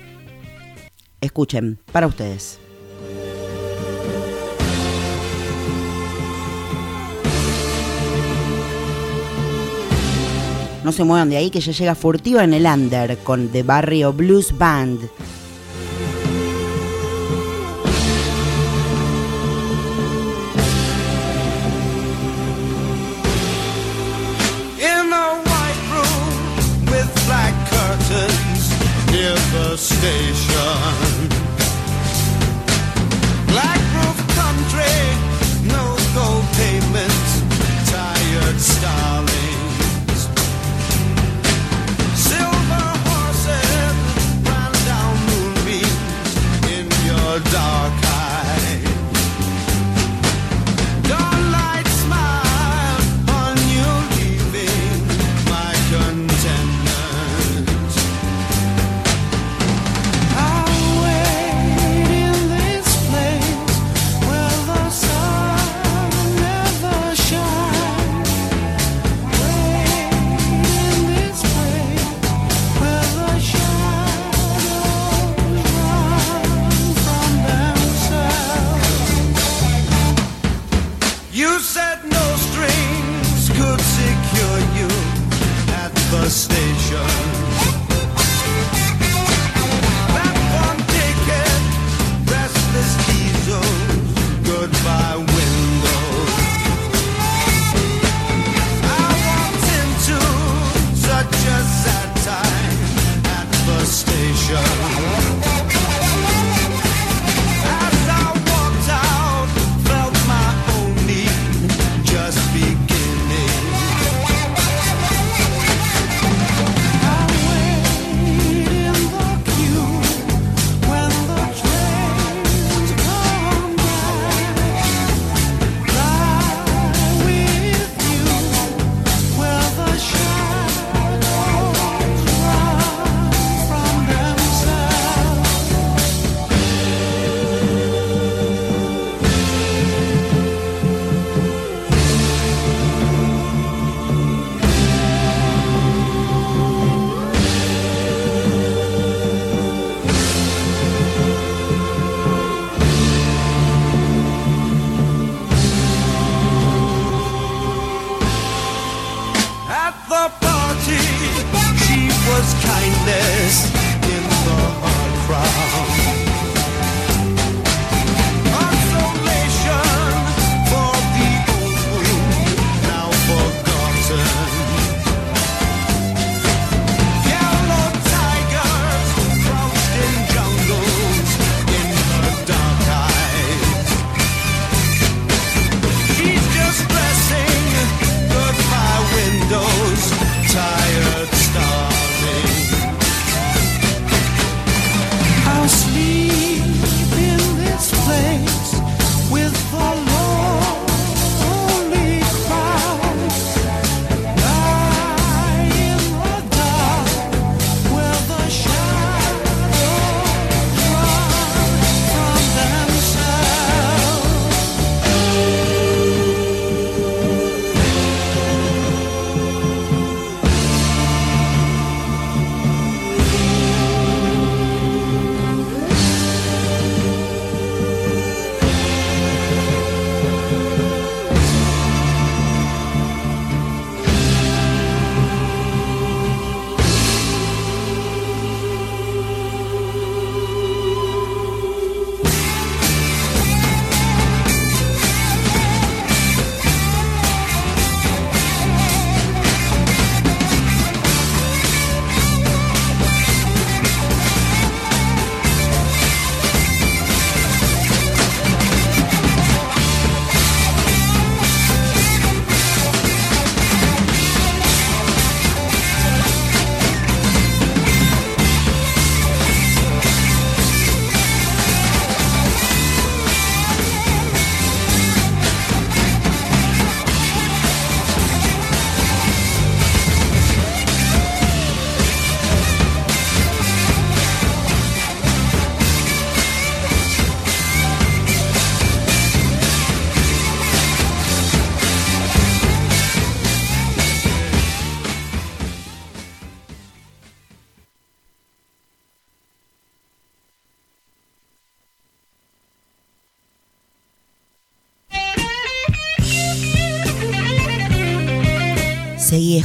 escuchen, para ustedes. No se muevan de ahí que ya llega furtiva en el under con The Barrio Blues Band. In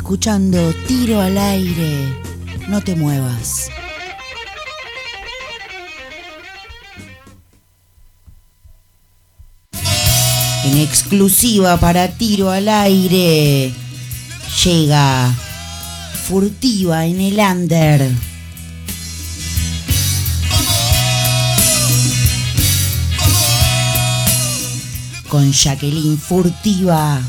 escuchando Tiro al aire. No te muevas. En exclusiva para Tiro al aire. Llega furtiva en el under. Con Jacqueline Furtiva.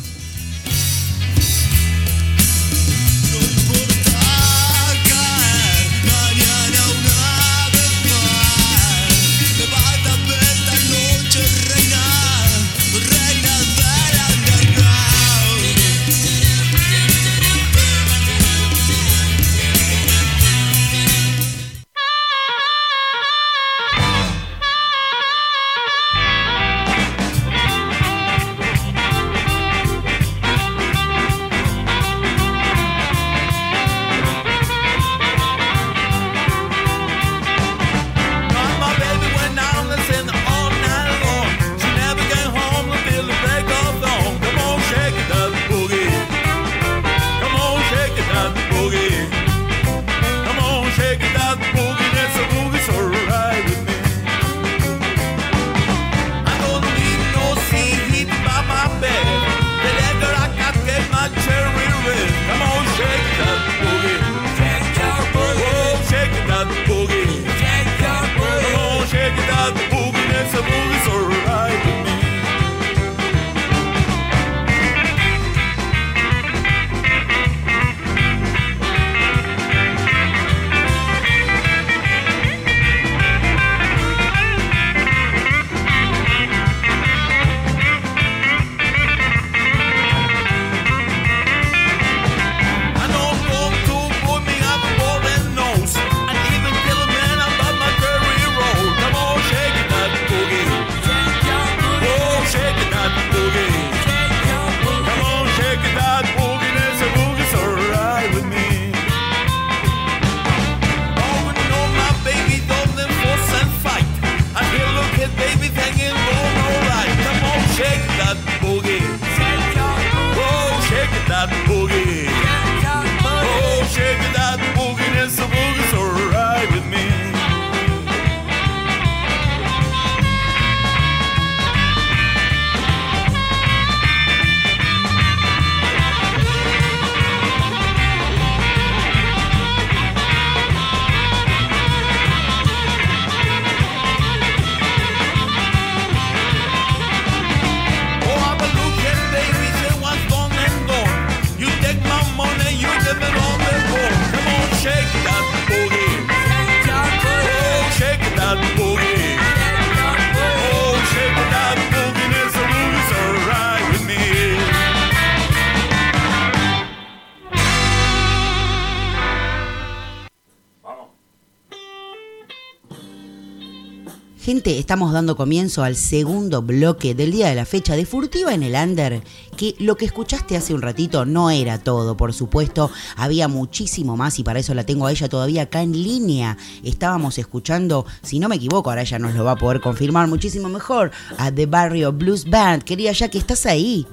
Gente, estamos dando comienzo al segundo bloque del día de la fecha de Furtiva en el Under, que lo que escuchaste hace un ratito no era todo, por supuesto, había muchísimo más y para eso la tengo a ella todavía acá en línea. Estábamos escuchando, si no me equivoco, ahora ella nos lo va a poder confirmar muchísimo mejor, a The Barrio Blues Band. Quería ya que estás ahí.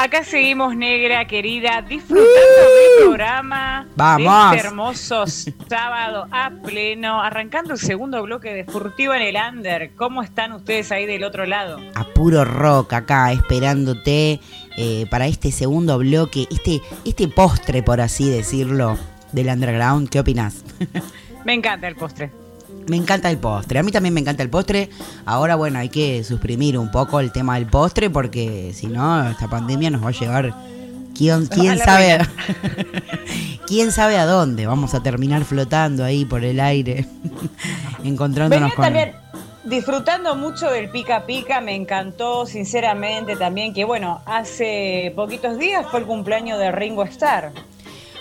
Acá seguimos, negra querida, disfrutando del programa. Vamos. De este hermoso sábado a pleno, arrancando el segundo bloque de Furtiva en el Under. ¿Cómo están ustedes ahí del otro lado? A puro rock acá, esperándote eh, para este segundo bloque, este, este postre, por así decirlo, del underground. ¿Qué opinas? Me encanta el postre. Me encanta el postre. A mí también me encanta el postre. Ahora, bueno, hay que suprimir un poco el tema del postre porque si no, esta pandemia nos va a llevar. ¿Quién, sabe? ¿Quién sabe a dónde? Vamos a terminar flotando ahí por el aire, encontrándonos Venía con. también disfrutando mucho del pica pica, me encantó sinceramente también que bueno, hace poquitos días fue el cumpleaños de Ringo Starr.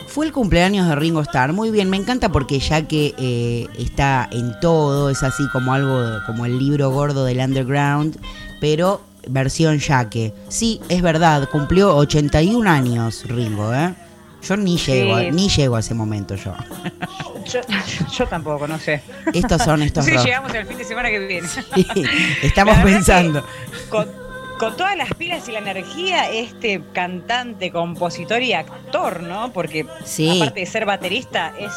Fue el cumpleaños de Ringo Starr. Muy bien, me encanta porque ya que eh, está en todo, es así como algo, como el libro gordo del underground, pero versión yaque. Sí, es verdad, cumplió 81 años Ringo, ¿eh? Yo ni llego, Sí. ni llego a ese momento yo. Yo, yo tampoco, no sé. Estos son estos Sí, dos. llegamos el fin de semana que viene. Estamos pensando. que Con, con todas las pilas y la energía, este cantante, compositor y actor, ¿no? Porque Sí. aparte de ser baterista, es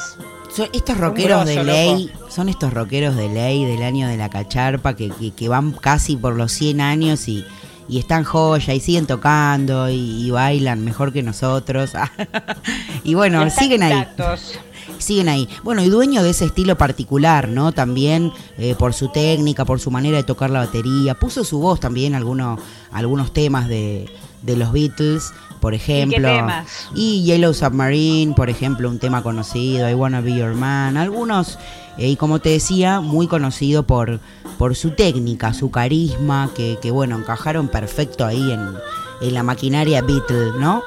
Son estos rockeros de ley, son estos rockeros de ley del año de la cacharpa que, que- que van casi por los 100 años y, y están joya y siguen tocando y, y bailan mejor que nosotros. y bueno, están siguen ahí. intactos. Siguen ahí. Bueno, y dueño de ese estilo particular, ¿no? También eh, por su técnica, por su manera de tocar la batería. Puso su voz también algunos, algunos temas de, de los Beatles, por ejemplo. temas? Y Yellow Submarine, por ejemplo, un tema conocido, I Wanna Be Your Man. Algunos, eh, y como te decía, muy conocido por, por su técnica, su carisma, que, que bueno, encajaron perfecto ahí en, en la maquinaria Beatle, ¿no?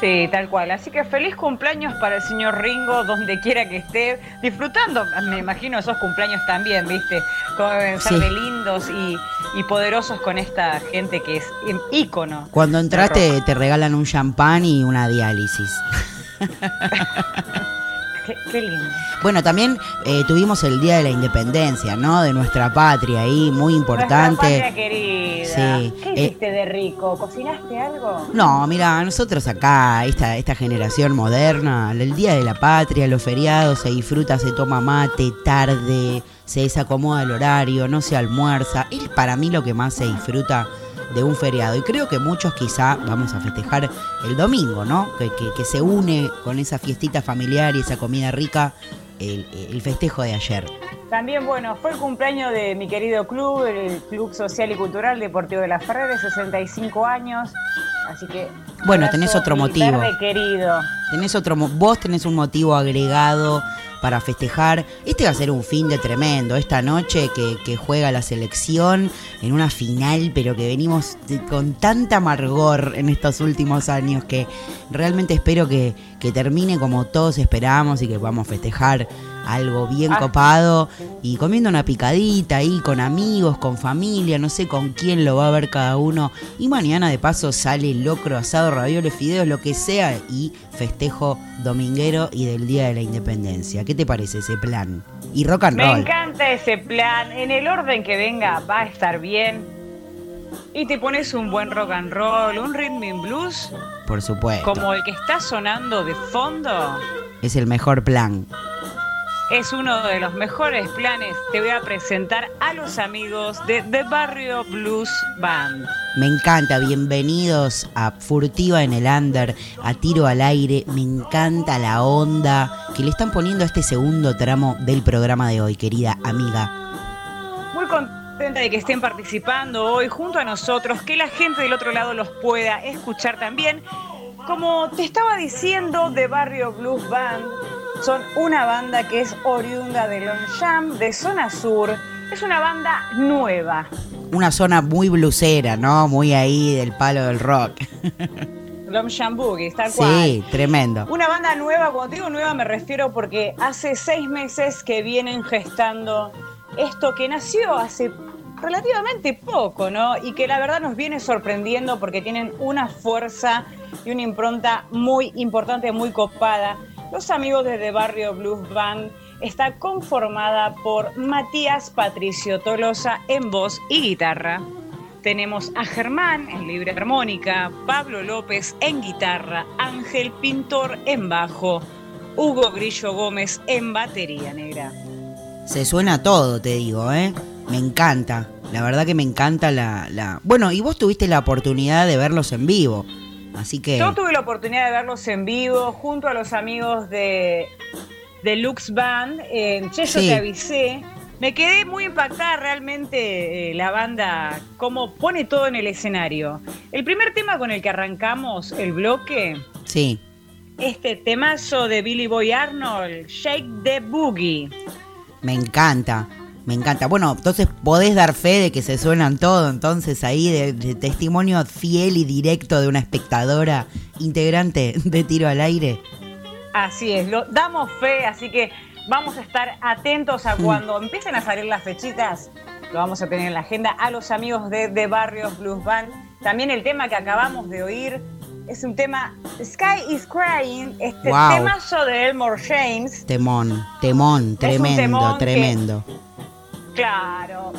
Sí, tal cual. Así que feliz cumpleaños para el señor Ringo, donde quiera que esté, disfrutando, me imagino, esos cumpleaños también, ¿viste? Deben ser Sí. de lindos y, y poderosos con esta gente que es ícono. Cuando entraste te regalan un champán y una diálisis. Qué, qué lindo. Bueno, también eh, tuvimos el Día de la Independencia, ¿no? De nuestra patria ahí, muy Nuestra patria importante. querida. Sí, ¿Qué eh, hiciste de rico? ¿Cocinaste algo? No, mira, nosotros acá, esta, esta generación moderna, el Día de la Patria, los feriados, se disfruta, se toma mate, tarde, se desacomoda el horario, no se almuerza. Es para mí lo que más se disfruta de un feriado. Y creo que muchos quizá vamos a festejar el domingo, ¿no? Que, que- que se une con esa fiestita familiar y esa comida rica el, el festejo de ayer. También, bueno, fue el cumpleaños de mi querido club, el Club Social y Cultural Deportivo de la Ferrer, 65 años. Así que. Bueno, tenés otro motivo. querido. Tenés otro, vos tenés un motivo agregado para festejar. Este va a ser un fin de tremendo. Esta noche que, que juega la selección en una final, pero que venimos con tanta amargor en estos últimos años que realmente espero que, que termine como todos esperamos y que podamos festejar algo bien Ah. copado y comiendo una picadita ahí con amigos, con familia, no sé con quién lo va a ver cada uno. Y mañana de paso sale locro, asado, ravioles, fideos, lo que sea y festejo dominguero y del Día de la Independencia. ¿Qué te parece ese plan? Y rock and Me roll. encanta ese plan. En el orden que venga va a estar bien. Y te pones un buen rock and roll, un rhythm and blues, Por supuesto. como el que está sonando de fondo. Es el mejor plan. Es uno de los mejores planes. Te voy a presentar a los amigos de The Barrio Blues Band. Me encanta, bienvenidos a Furtiva en el Under, a Tiro al Aire. Me encanta la onda que le están poniendo a este segundo tramo del programa de hoy, querida amiga. Muy contenta de que estén participando hoy junto a nosotros, que la gente del otro lado los pueda escuchar también. Como te estaba diciendo, The Barrio Blues Band son una banda que es oriunda de Longchamp, de Zona Sur. Es una banda nueva. Una zona muy blusera, ¿no? Muy ahí del palo del rock. Longchamp Boogie, tal cual. Sí, tremendo. Una banda nueva, cuando digo nueva me refiero porque hace seis meses que vienen gestando esto que nació hace relativamente poco, ¿no? Y que la verdad nos viene sorprendiendo porque tienen una fuerza y una impronta muy importante, muy copada. Los amigos de The Barrio Blues Band está conformada por Matías Patricio Tolosa en voz y guitarra. Tenemos a Germán en libre armónica, Pablo López en guitarra, Ángel Pintor en bajo, Hugo Grillo Gómez en batería negra. Se suena todo, te digo, ¿eh? Me encanta. La verdad que me encanta la, la... Bueno, y vos tuviste la oportunidad de verlos en vivo. Así que... Yo tuve la oportunidad de verlos en vivo junto a los amigos de, de Lux Band. En Che, yo Sí. te avisé. Me quedé muy impactada realmente eh, la banda, cómo pone todo en el escenario. El primer tema con el que arrancamos el bloque, Sí. este temazo de Billy Boy Arnold, Shake the Boogie. Me encanta, me encanta. Bueno, entonces podés dar fe de que se suenan todo, entonces ahí de, de testimonio fiel y directo de una espectadora integrante de Tiro al Aire. Así es, lo damos fe, así que vamos a estar atentos a cuando empiecen a salir las fechitas. Lo vamos a tener en la agenda a los amigos de, de Barrios Blues Band. También el tema que acabamos de oír es un tema Sky is Crying, este Wow. temazo de Elmore James. Temón, temón, tremendo, temón que- tremendo. Claro,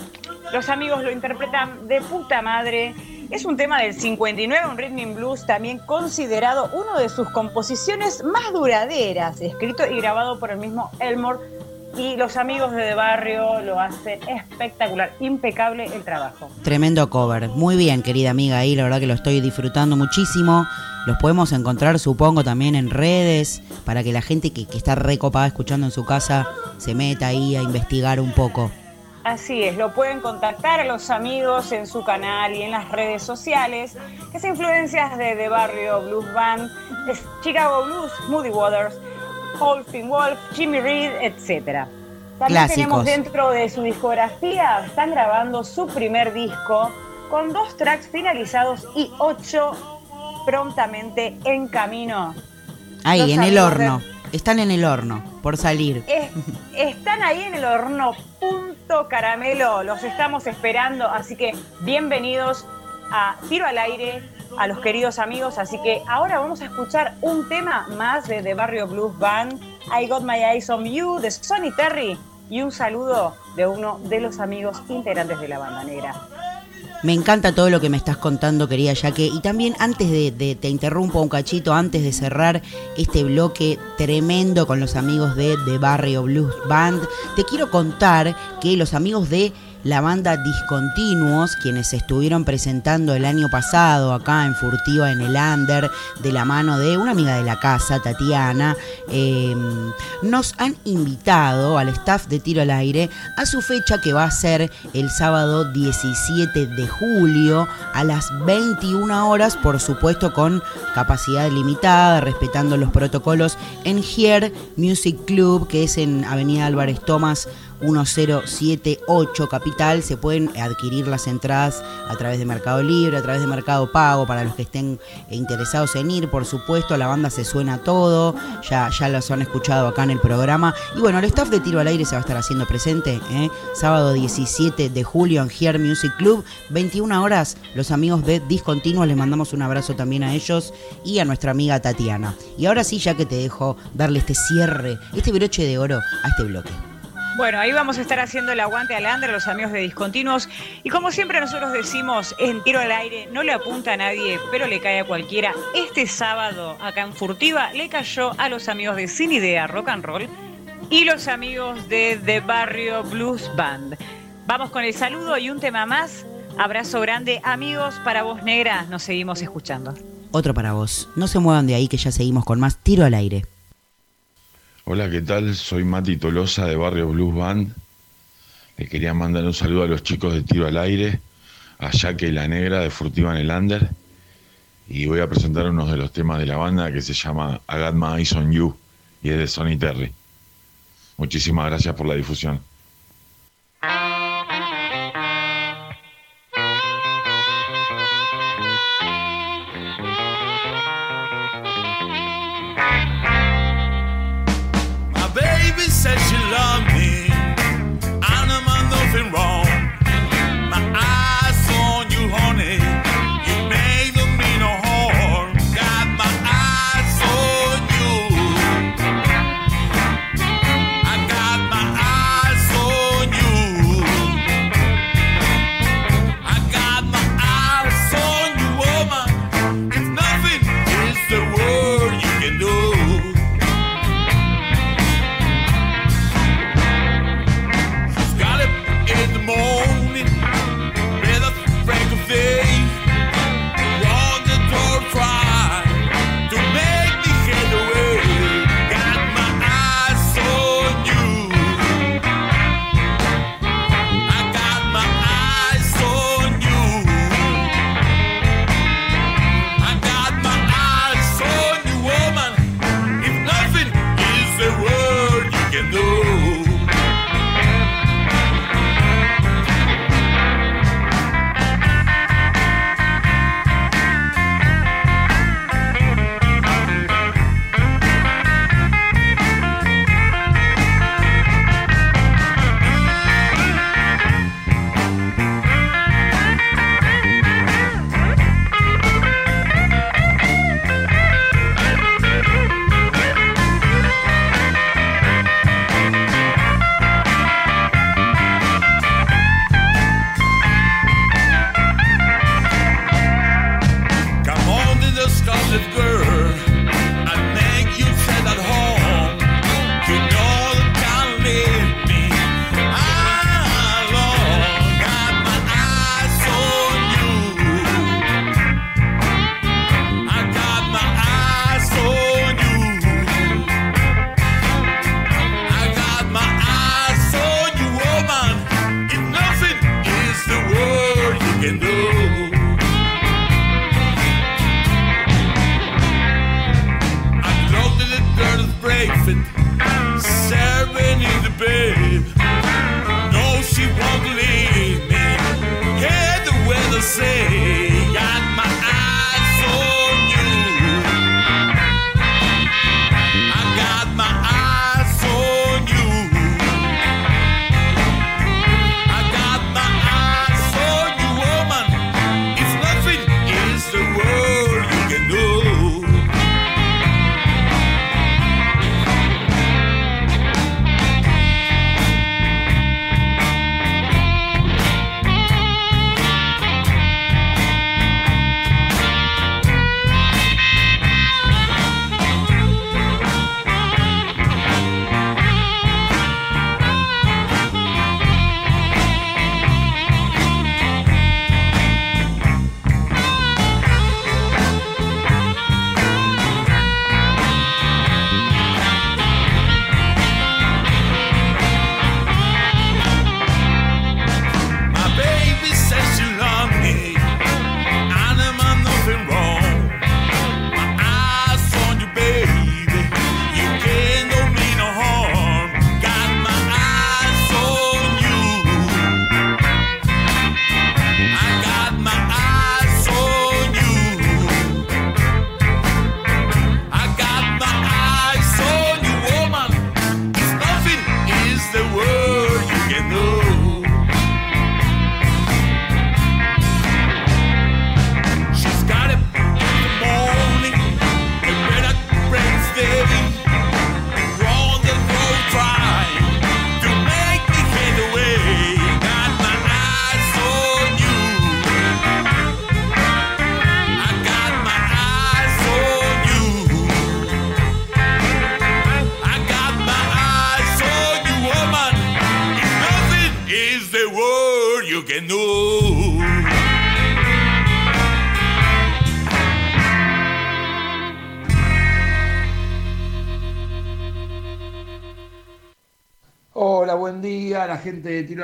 los amigos lo interpretan de puta madre Es un tema del 59, un rhythm and blues también considerado uno de sus composiciones más duraderas, escrito y grabado por el mismo Elmore y los amigos de The Barrio lo hacen espectacular, impecable el trabajo. Tremendo cover. Muy bien, querida amiga, ahí la verdad que lo estoy disfrutando muchísimo. Los podemos encontrar, supongo, también en redes, para que la gente que, que está recopada escuchando en su casa se meta ahí a investigar un poco. Así es, lo pueden contactar a los amigos en su canal y en las redes sociales, es influencias de The Barrio Blues Band, de Chicago Blues, Moody Waters, Holfin Wolf, Jimmy Reed, etc. También Clásicos. tenemos dentro de su discografía, están grabando su primer disco con dos tracks finalizados y ocho prontamente en camino. Ahí, Los en el de- horno. Están en el horno, por salir. Es- están ahí en el horno, punto caramelo, los estamos esperando, así que bienvenidos a Tiro al Aire, a los queridos amigos, así que ahora vamos a escuchar un tema más de The Barrio Blues Band, I Got My Eyes on You, de Sonny Terry, y un saludo de uno de los amigos integrantes de la banda negra. Me encanta todo lo que me estás contando, querida Yaque. Y también antes de, de- te interrumpo un cachito, antes de cerrar este bloque tremendo con los amigos de The Barrio Blues Band, te quiero contar que los amigos de la banda Discontinuos, quienes estuvieron presentando el año pasado acá en Furtiva en el Under, de la mano de una amiga de la casa, Tatiana, eh, nos han invitado al staff de Tiro al Aire a su fecha que va a ser el sábado 17 de julio a las 21 horas, por supuesto con capacidad limitada, respetando los protocolos en Here Music Club, que es en Avenida Álvarez Tomás 1078 Capital. Se pueden adquirir las entradas a través de Mercado Libre, a través de Mercado Pago, para los que estén interesados en ir, por supuesto. La banda se suena todo, ya, ya los han escuchado acá en el programa. Y bueno, el staff de Tiro al Aire se va a estar haciendo presente, ¿eh? sábado 17 de julio en Here Music Club, 21 horas. Los amigos de Discontinuos, les mandamos un abrazo también a ellos y a nuestra amiga Tatiana. Y ahora sí, ya que te dejo darle este cierre, este broche de oro a este bloque. Bueno, ahí vamos a estar haciendo el aguante al Ander, los amigos de Discontinuos. Y como siempre nosotros decimos, en tiro al aire, no le apunta a nadie, pero le cae a cualquiera. Este sábado, acá en Furtiva, le cayó a los amigos de Sin Idea Rock and Roll y los amigos de The Barrio Blues Band. Vamos con el saludo y un tema más. Abrazo grande, amigos, para vos negra, nos seguimos escuchando. Otro para vos. No se muevan de ahí que ya seguimos con más tiro al aire. Hola, ¿qué tal? Soy Mati Tolosa de Barrio Blues Band. Le quería mandar un saludo a los chicos de Tiro al Aire, a Jaque y la Negra de Furtiva en el Under. Y voy a presentar uno de los temas de la banda que se llama I Got My Eyes on You y es de Sonny Terry. Muchísimas gracias por la difusión.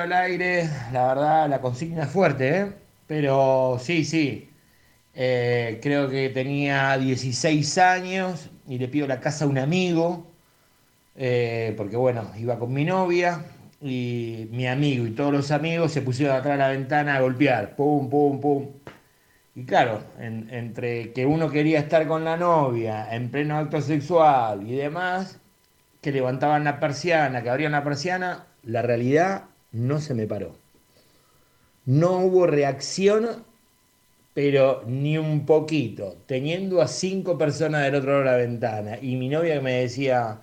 Al Aire. La verdad, la consigna es fuerte, ¿eh? Pero sí, sí. Eh, creo que tenía 16 años y le pido la casa a un amigo, eh, porque bueno, iba con mi novia y mi amigo y todos los amigos se pusieron atrás de la ventana a golpear, pum, pum, pum. Y claro, en- entre que uno quería estar con la novia en pleno acto sexual y demás, que levantaban la persiana, que abrían la persiana, la realidad no se me paró. No hubo reacción, pero ni un poquito. Teniendo a cinco personas del otro lado de la ventana y mi novia que me decía,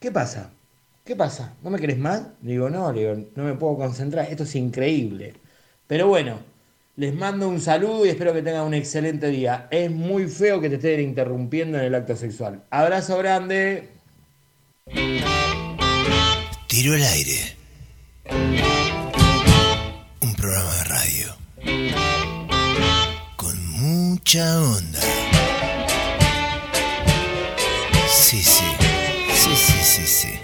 ¿qué pasa? ¿Qué pasa? ¿No me querés más? Le digo, no, digo, no me puedo concentrar, esto es increíble. Pero bueno, les mando un saludo y espero que tengan un excelente día. Es muy feo que te estén interrumpiendo en el acto sexual. Abrazo grande. Tiro al aire. Un programa de radio. Con mucha onda. Sí, sí. Sí, sí, sí, sí.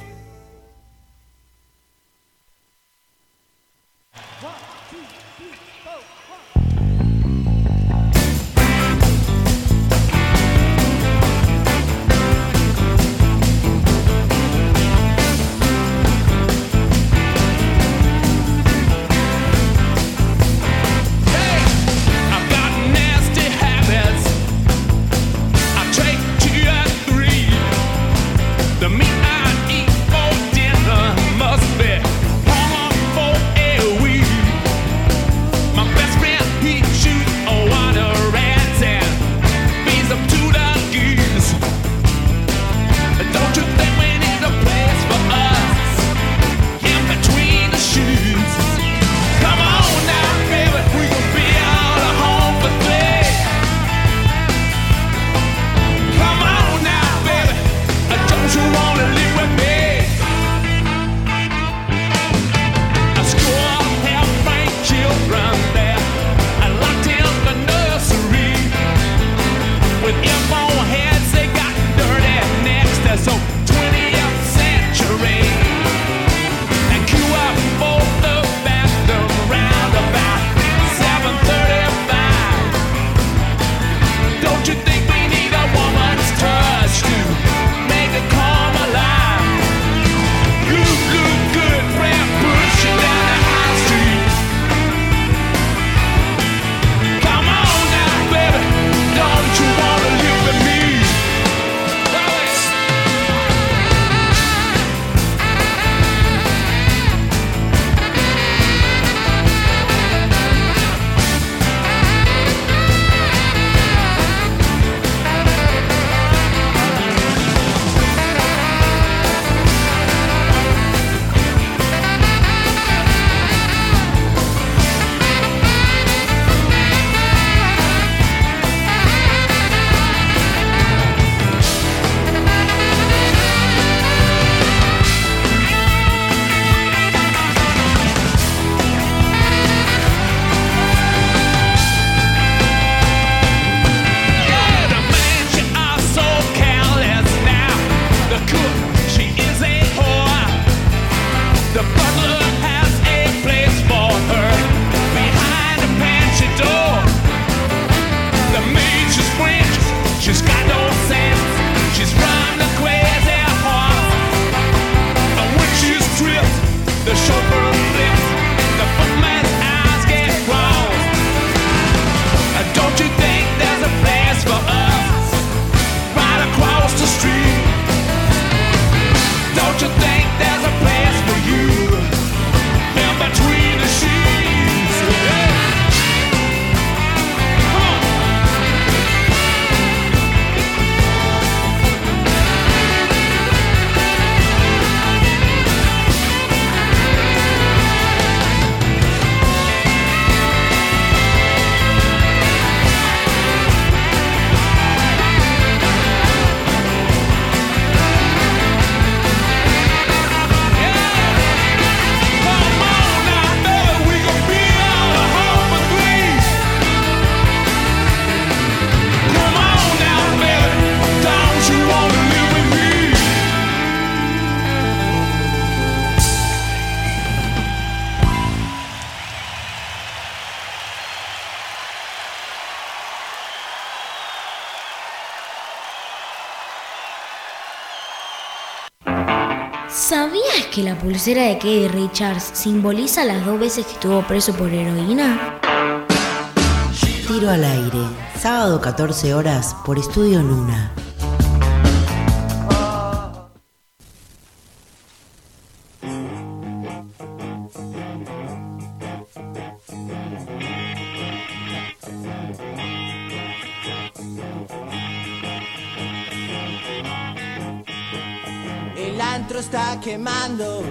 Pulsera de Keith Richards simboliza las dos veces que estuvo preso por heroína? Tiro al aire, sábado 14 horas por Estudio Luna.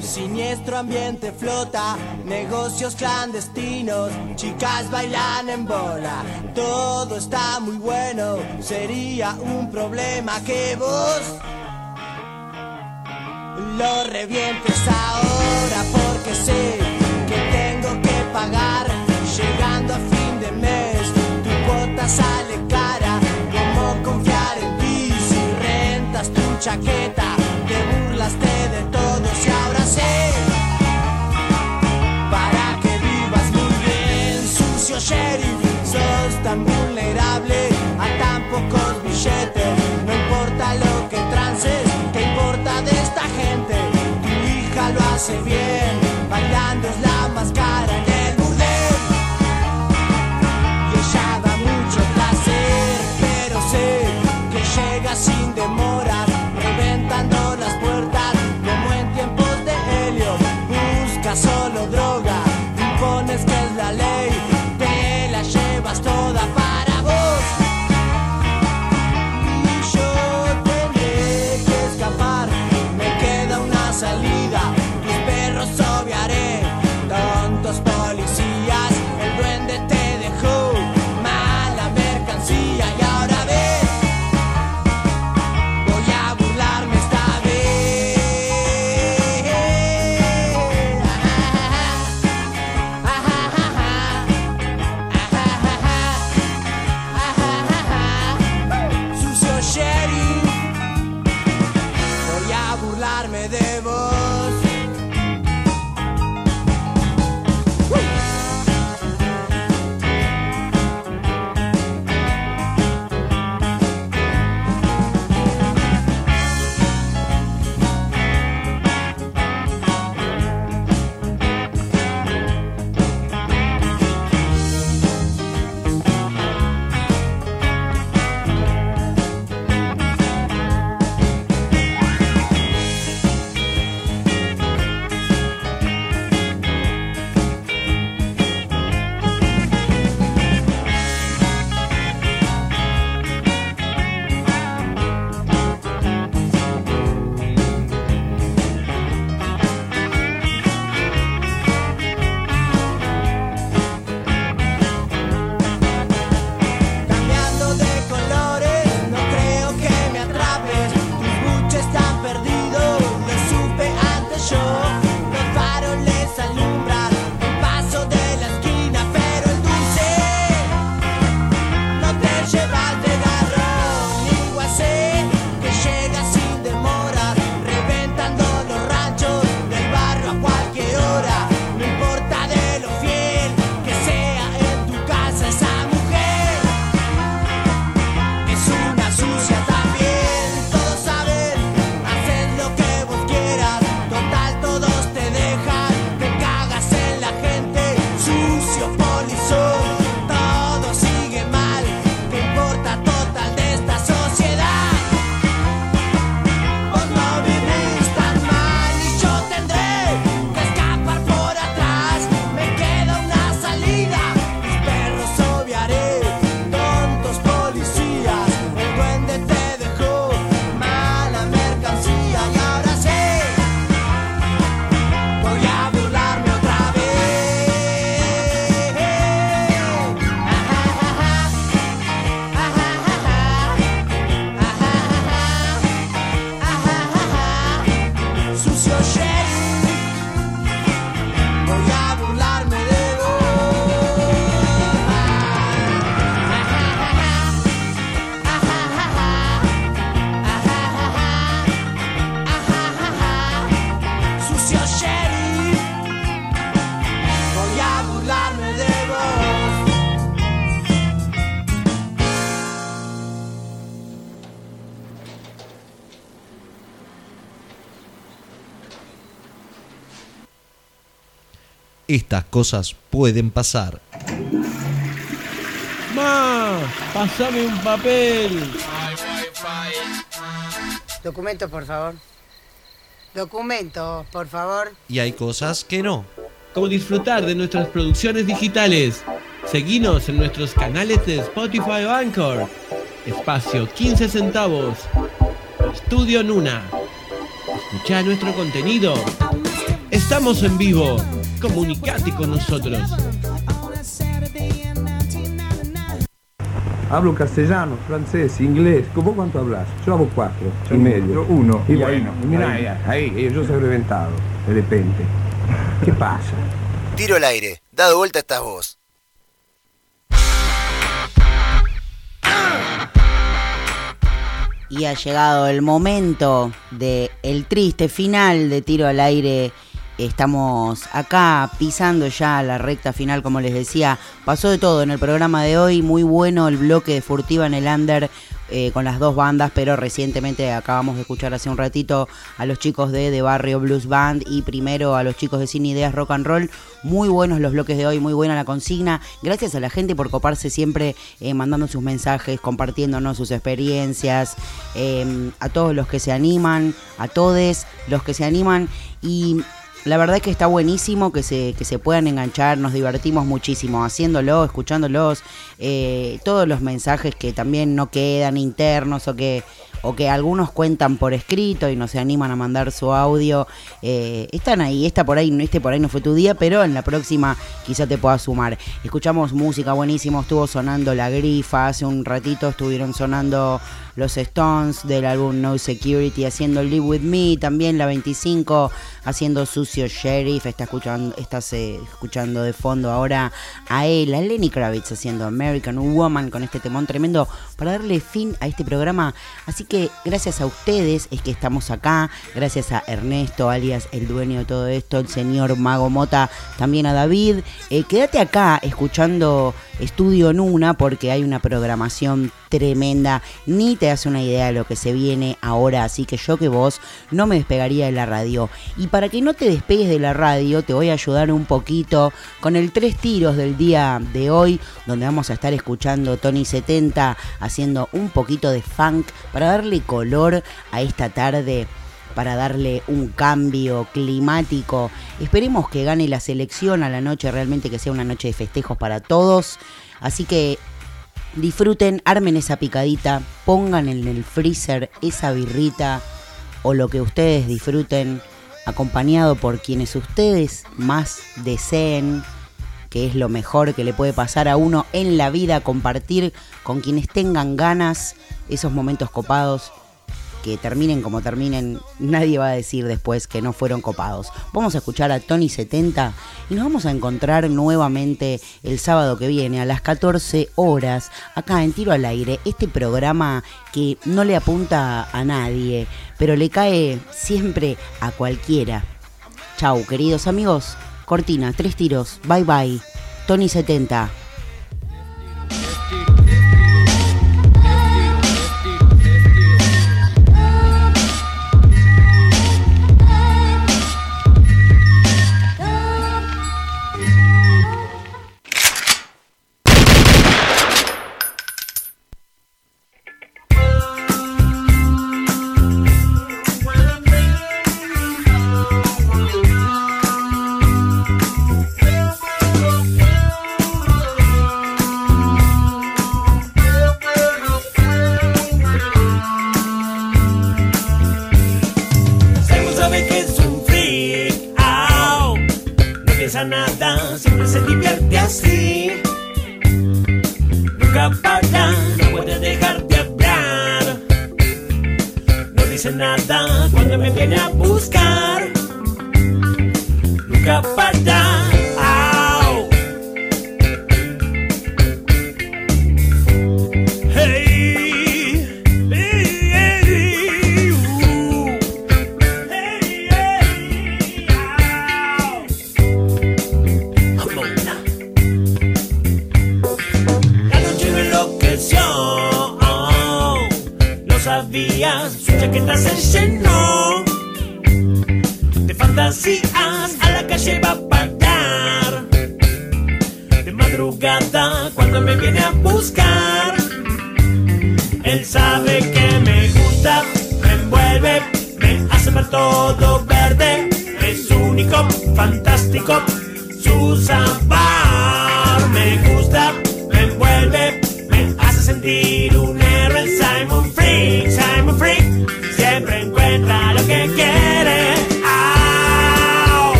Siniestro ambiente flota, negocios clandestinos, chicas bailan en bola, todo está muy bueno, sería un problema que vos lo revientes ahora porque sé que tengo que pagar, llegando a fin de mes, tu cuota sale cara, como confiar en ti si rentas tu chaqueta, no importa lo que trances, ¿qué importa de esta gente? Tu hija lo hace bien, bailando es la más cara en el burdel. Y ella da mucho placer, pero sé que llega sin demora, estas cosas pueden pasar. Ma, pasame un papel. Documento, por favor. Documento, por favor. Y hay cosas que no. Como disfrutar de nuestras producciones digitales. Seguinos en nuestros canales de Spotify o Anchor. Espacio 15 centavos. Estudio Nuna. Escucha nuestro contenido. Estamos en vivo. Comunicate con nosotros. Hablo castellano, francés, inglés. ¿Cómo cuánto hablas? Yo hablo cuatro y medio. yo uno, Y y bueno, ahí, mira, ahí. ahí, ahí, yo soy reventado, de repente. ¿Qué pasa? Tiro al aire. Dado vuelta estás vos. Y ha llegado el momento de el triste final de tiro al aire. Estamos acá pisando ya la recta final, como les decía. Pasó de todo en el programa de hoy. Muy bueno el bloque de Furtiva en el Under eh, con las dos bandas, pero recientemente acabamos de escuchar hace un ratito a los chicos de The Barrio Blues Band y primero a los chicos de Sin Ideas Rock and Roll. Muy buenos los bloques de hoy, muy buena la consigna. Gracias a la gente por coparse siempre eh, mandando sus mensajes, compartiéndonos sus experiencias, eh, a todos los que se animan, a todos los que se animan y la verdad es que está buenísimo que se, que se puedan enganchar, nos divertimos muchísimo haciéndolo, escuchándolos, eh, todos los mensajes que también no quedan internos o que, o que algunos cuentan por escrito y no se animan a mandar su audio, eh, están ahí, está por ahí, este por ahí no fue tu día, pero en la próxima quizá te puedas sumar. Escuchamos música buenísimo, estuvo sonando La Grifa, hace un ratito estuvieron sonando los Stones del álbum No Security haciendo Live With Me, también la 25 haciendo Sucio Sheriff, está escuchando, estás eh, escuchando de fondo ahora a él, a Lenny Kravitz haciendo American Woman con este temón tremendo para darle fin a este programa. Así que gracias a ustedes es que estamos acá, gracias a Ernesto, alias el dueño de todo esto, el señor Mago Mota, también a David. Eh, quédate acá escuchando Estudio Nuna porque hay una programación tremenda, ni te das una idea de lo que se viene ahora, así que yo que vos no me despegaría de la radio. Y para que no te despegues de la radio, te voy a ayudar un poquito con el tres tiros del día de hoy, donde vamos a estar escuchando Tony 70 haciendo un poquito de funk para darle color a esta tarde para darle un cambio climático. Esperemos que gane la selección a la noche, realmente que sea una noche de festejos para todos. Así que disfruten, armen esa picadita, pongan en el freezer esa birrita o lo que ustedes disfruten, acompañado por quienes ustedes más deseen, que es lo mejor que le puede pasar a uno en la vida, compartir con quienes tengan ganas esos momentos copados que terminen como terminen, nadie va a decir después que no fueron copados. Vamos a escuchar a Tony 70 y nos vamos a encontrar nuevamente el sábado que viene a las 14 horas acá en Tiro al Aire, este programa que no le apunta a nadie, pero le cae siempre a cualquiera. Chau, queridos amigos. Cortina, tres tiros. Bye bye. Tony 70.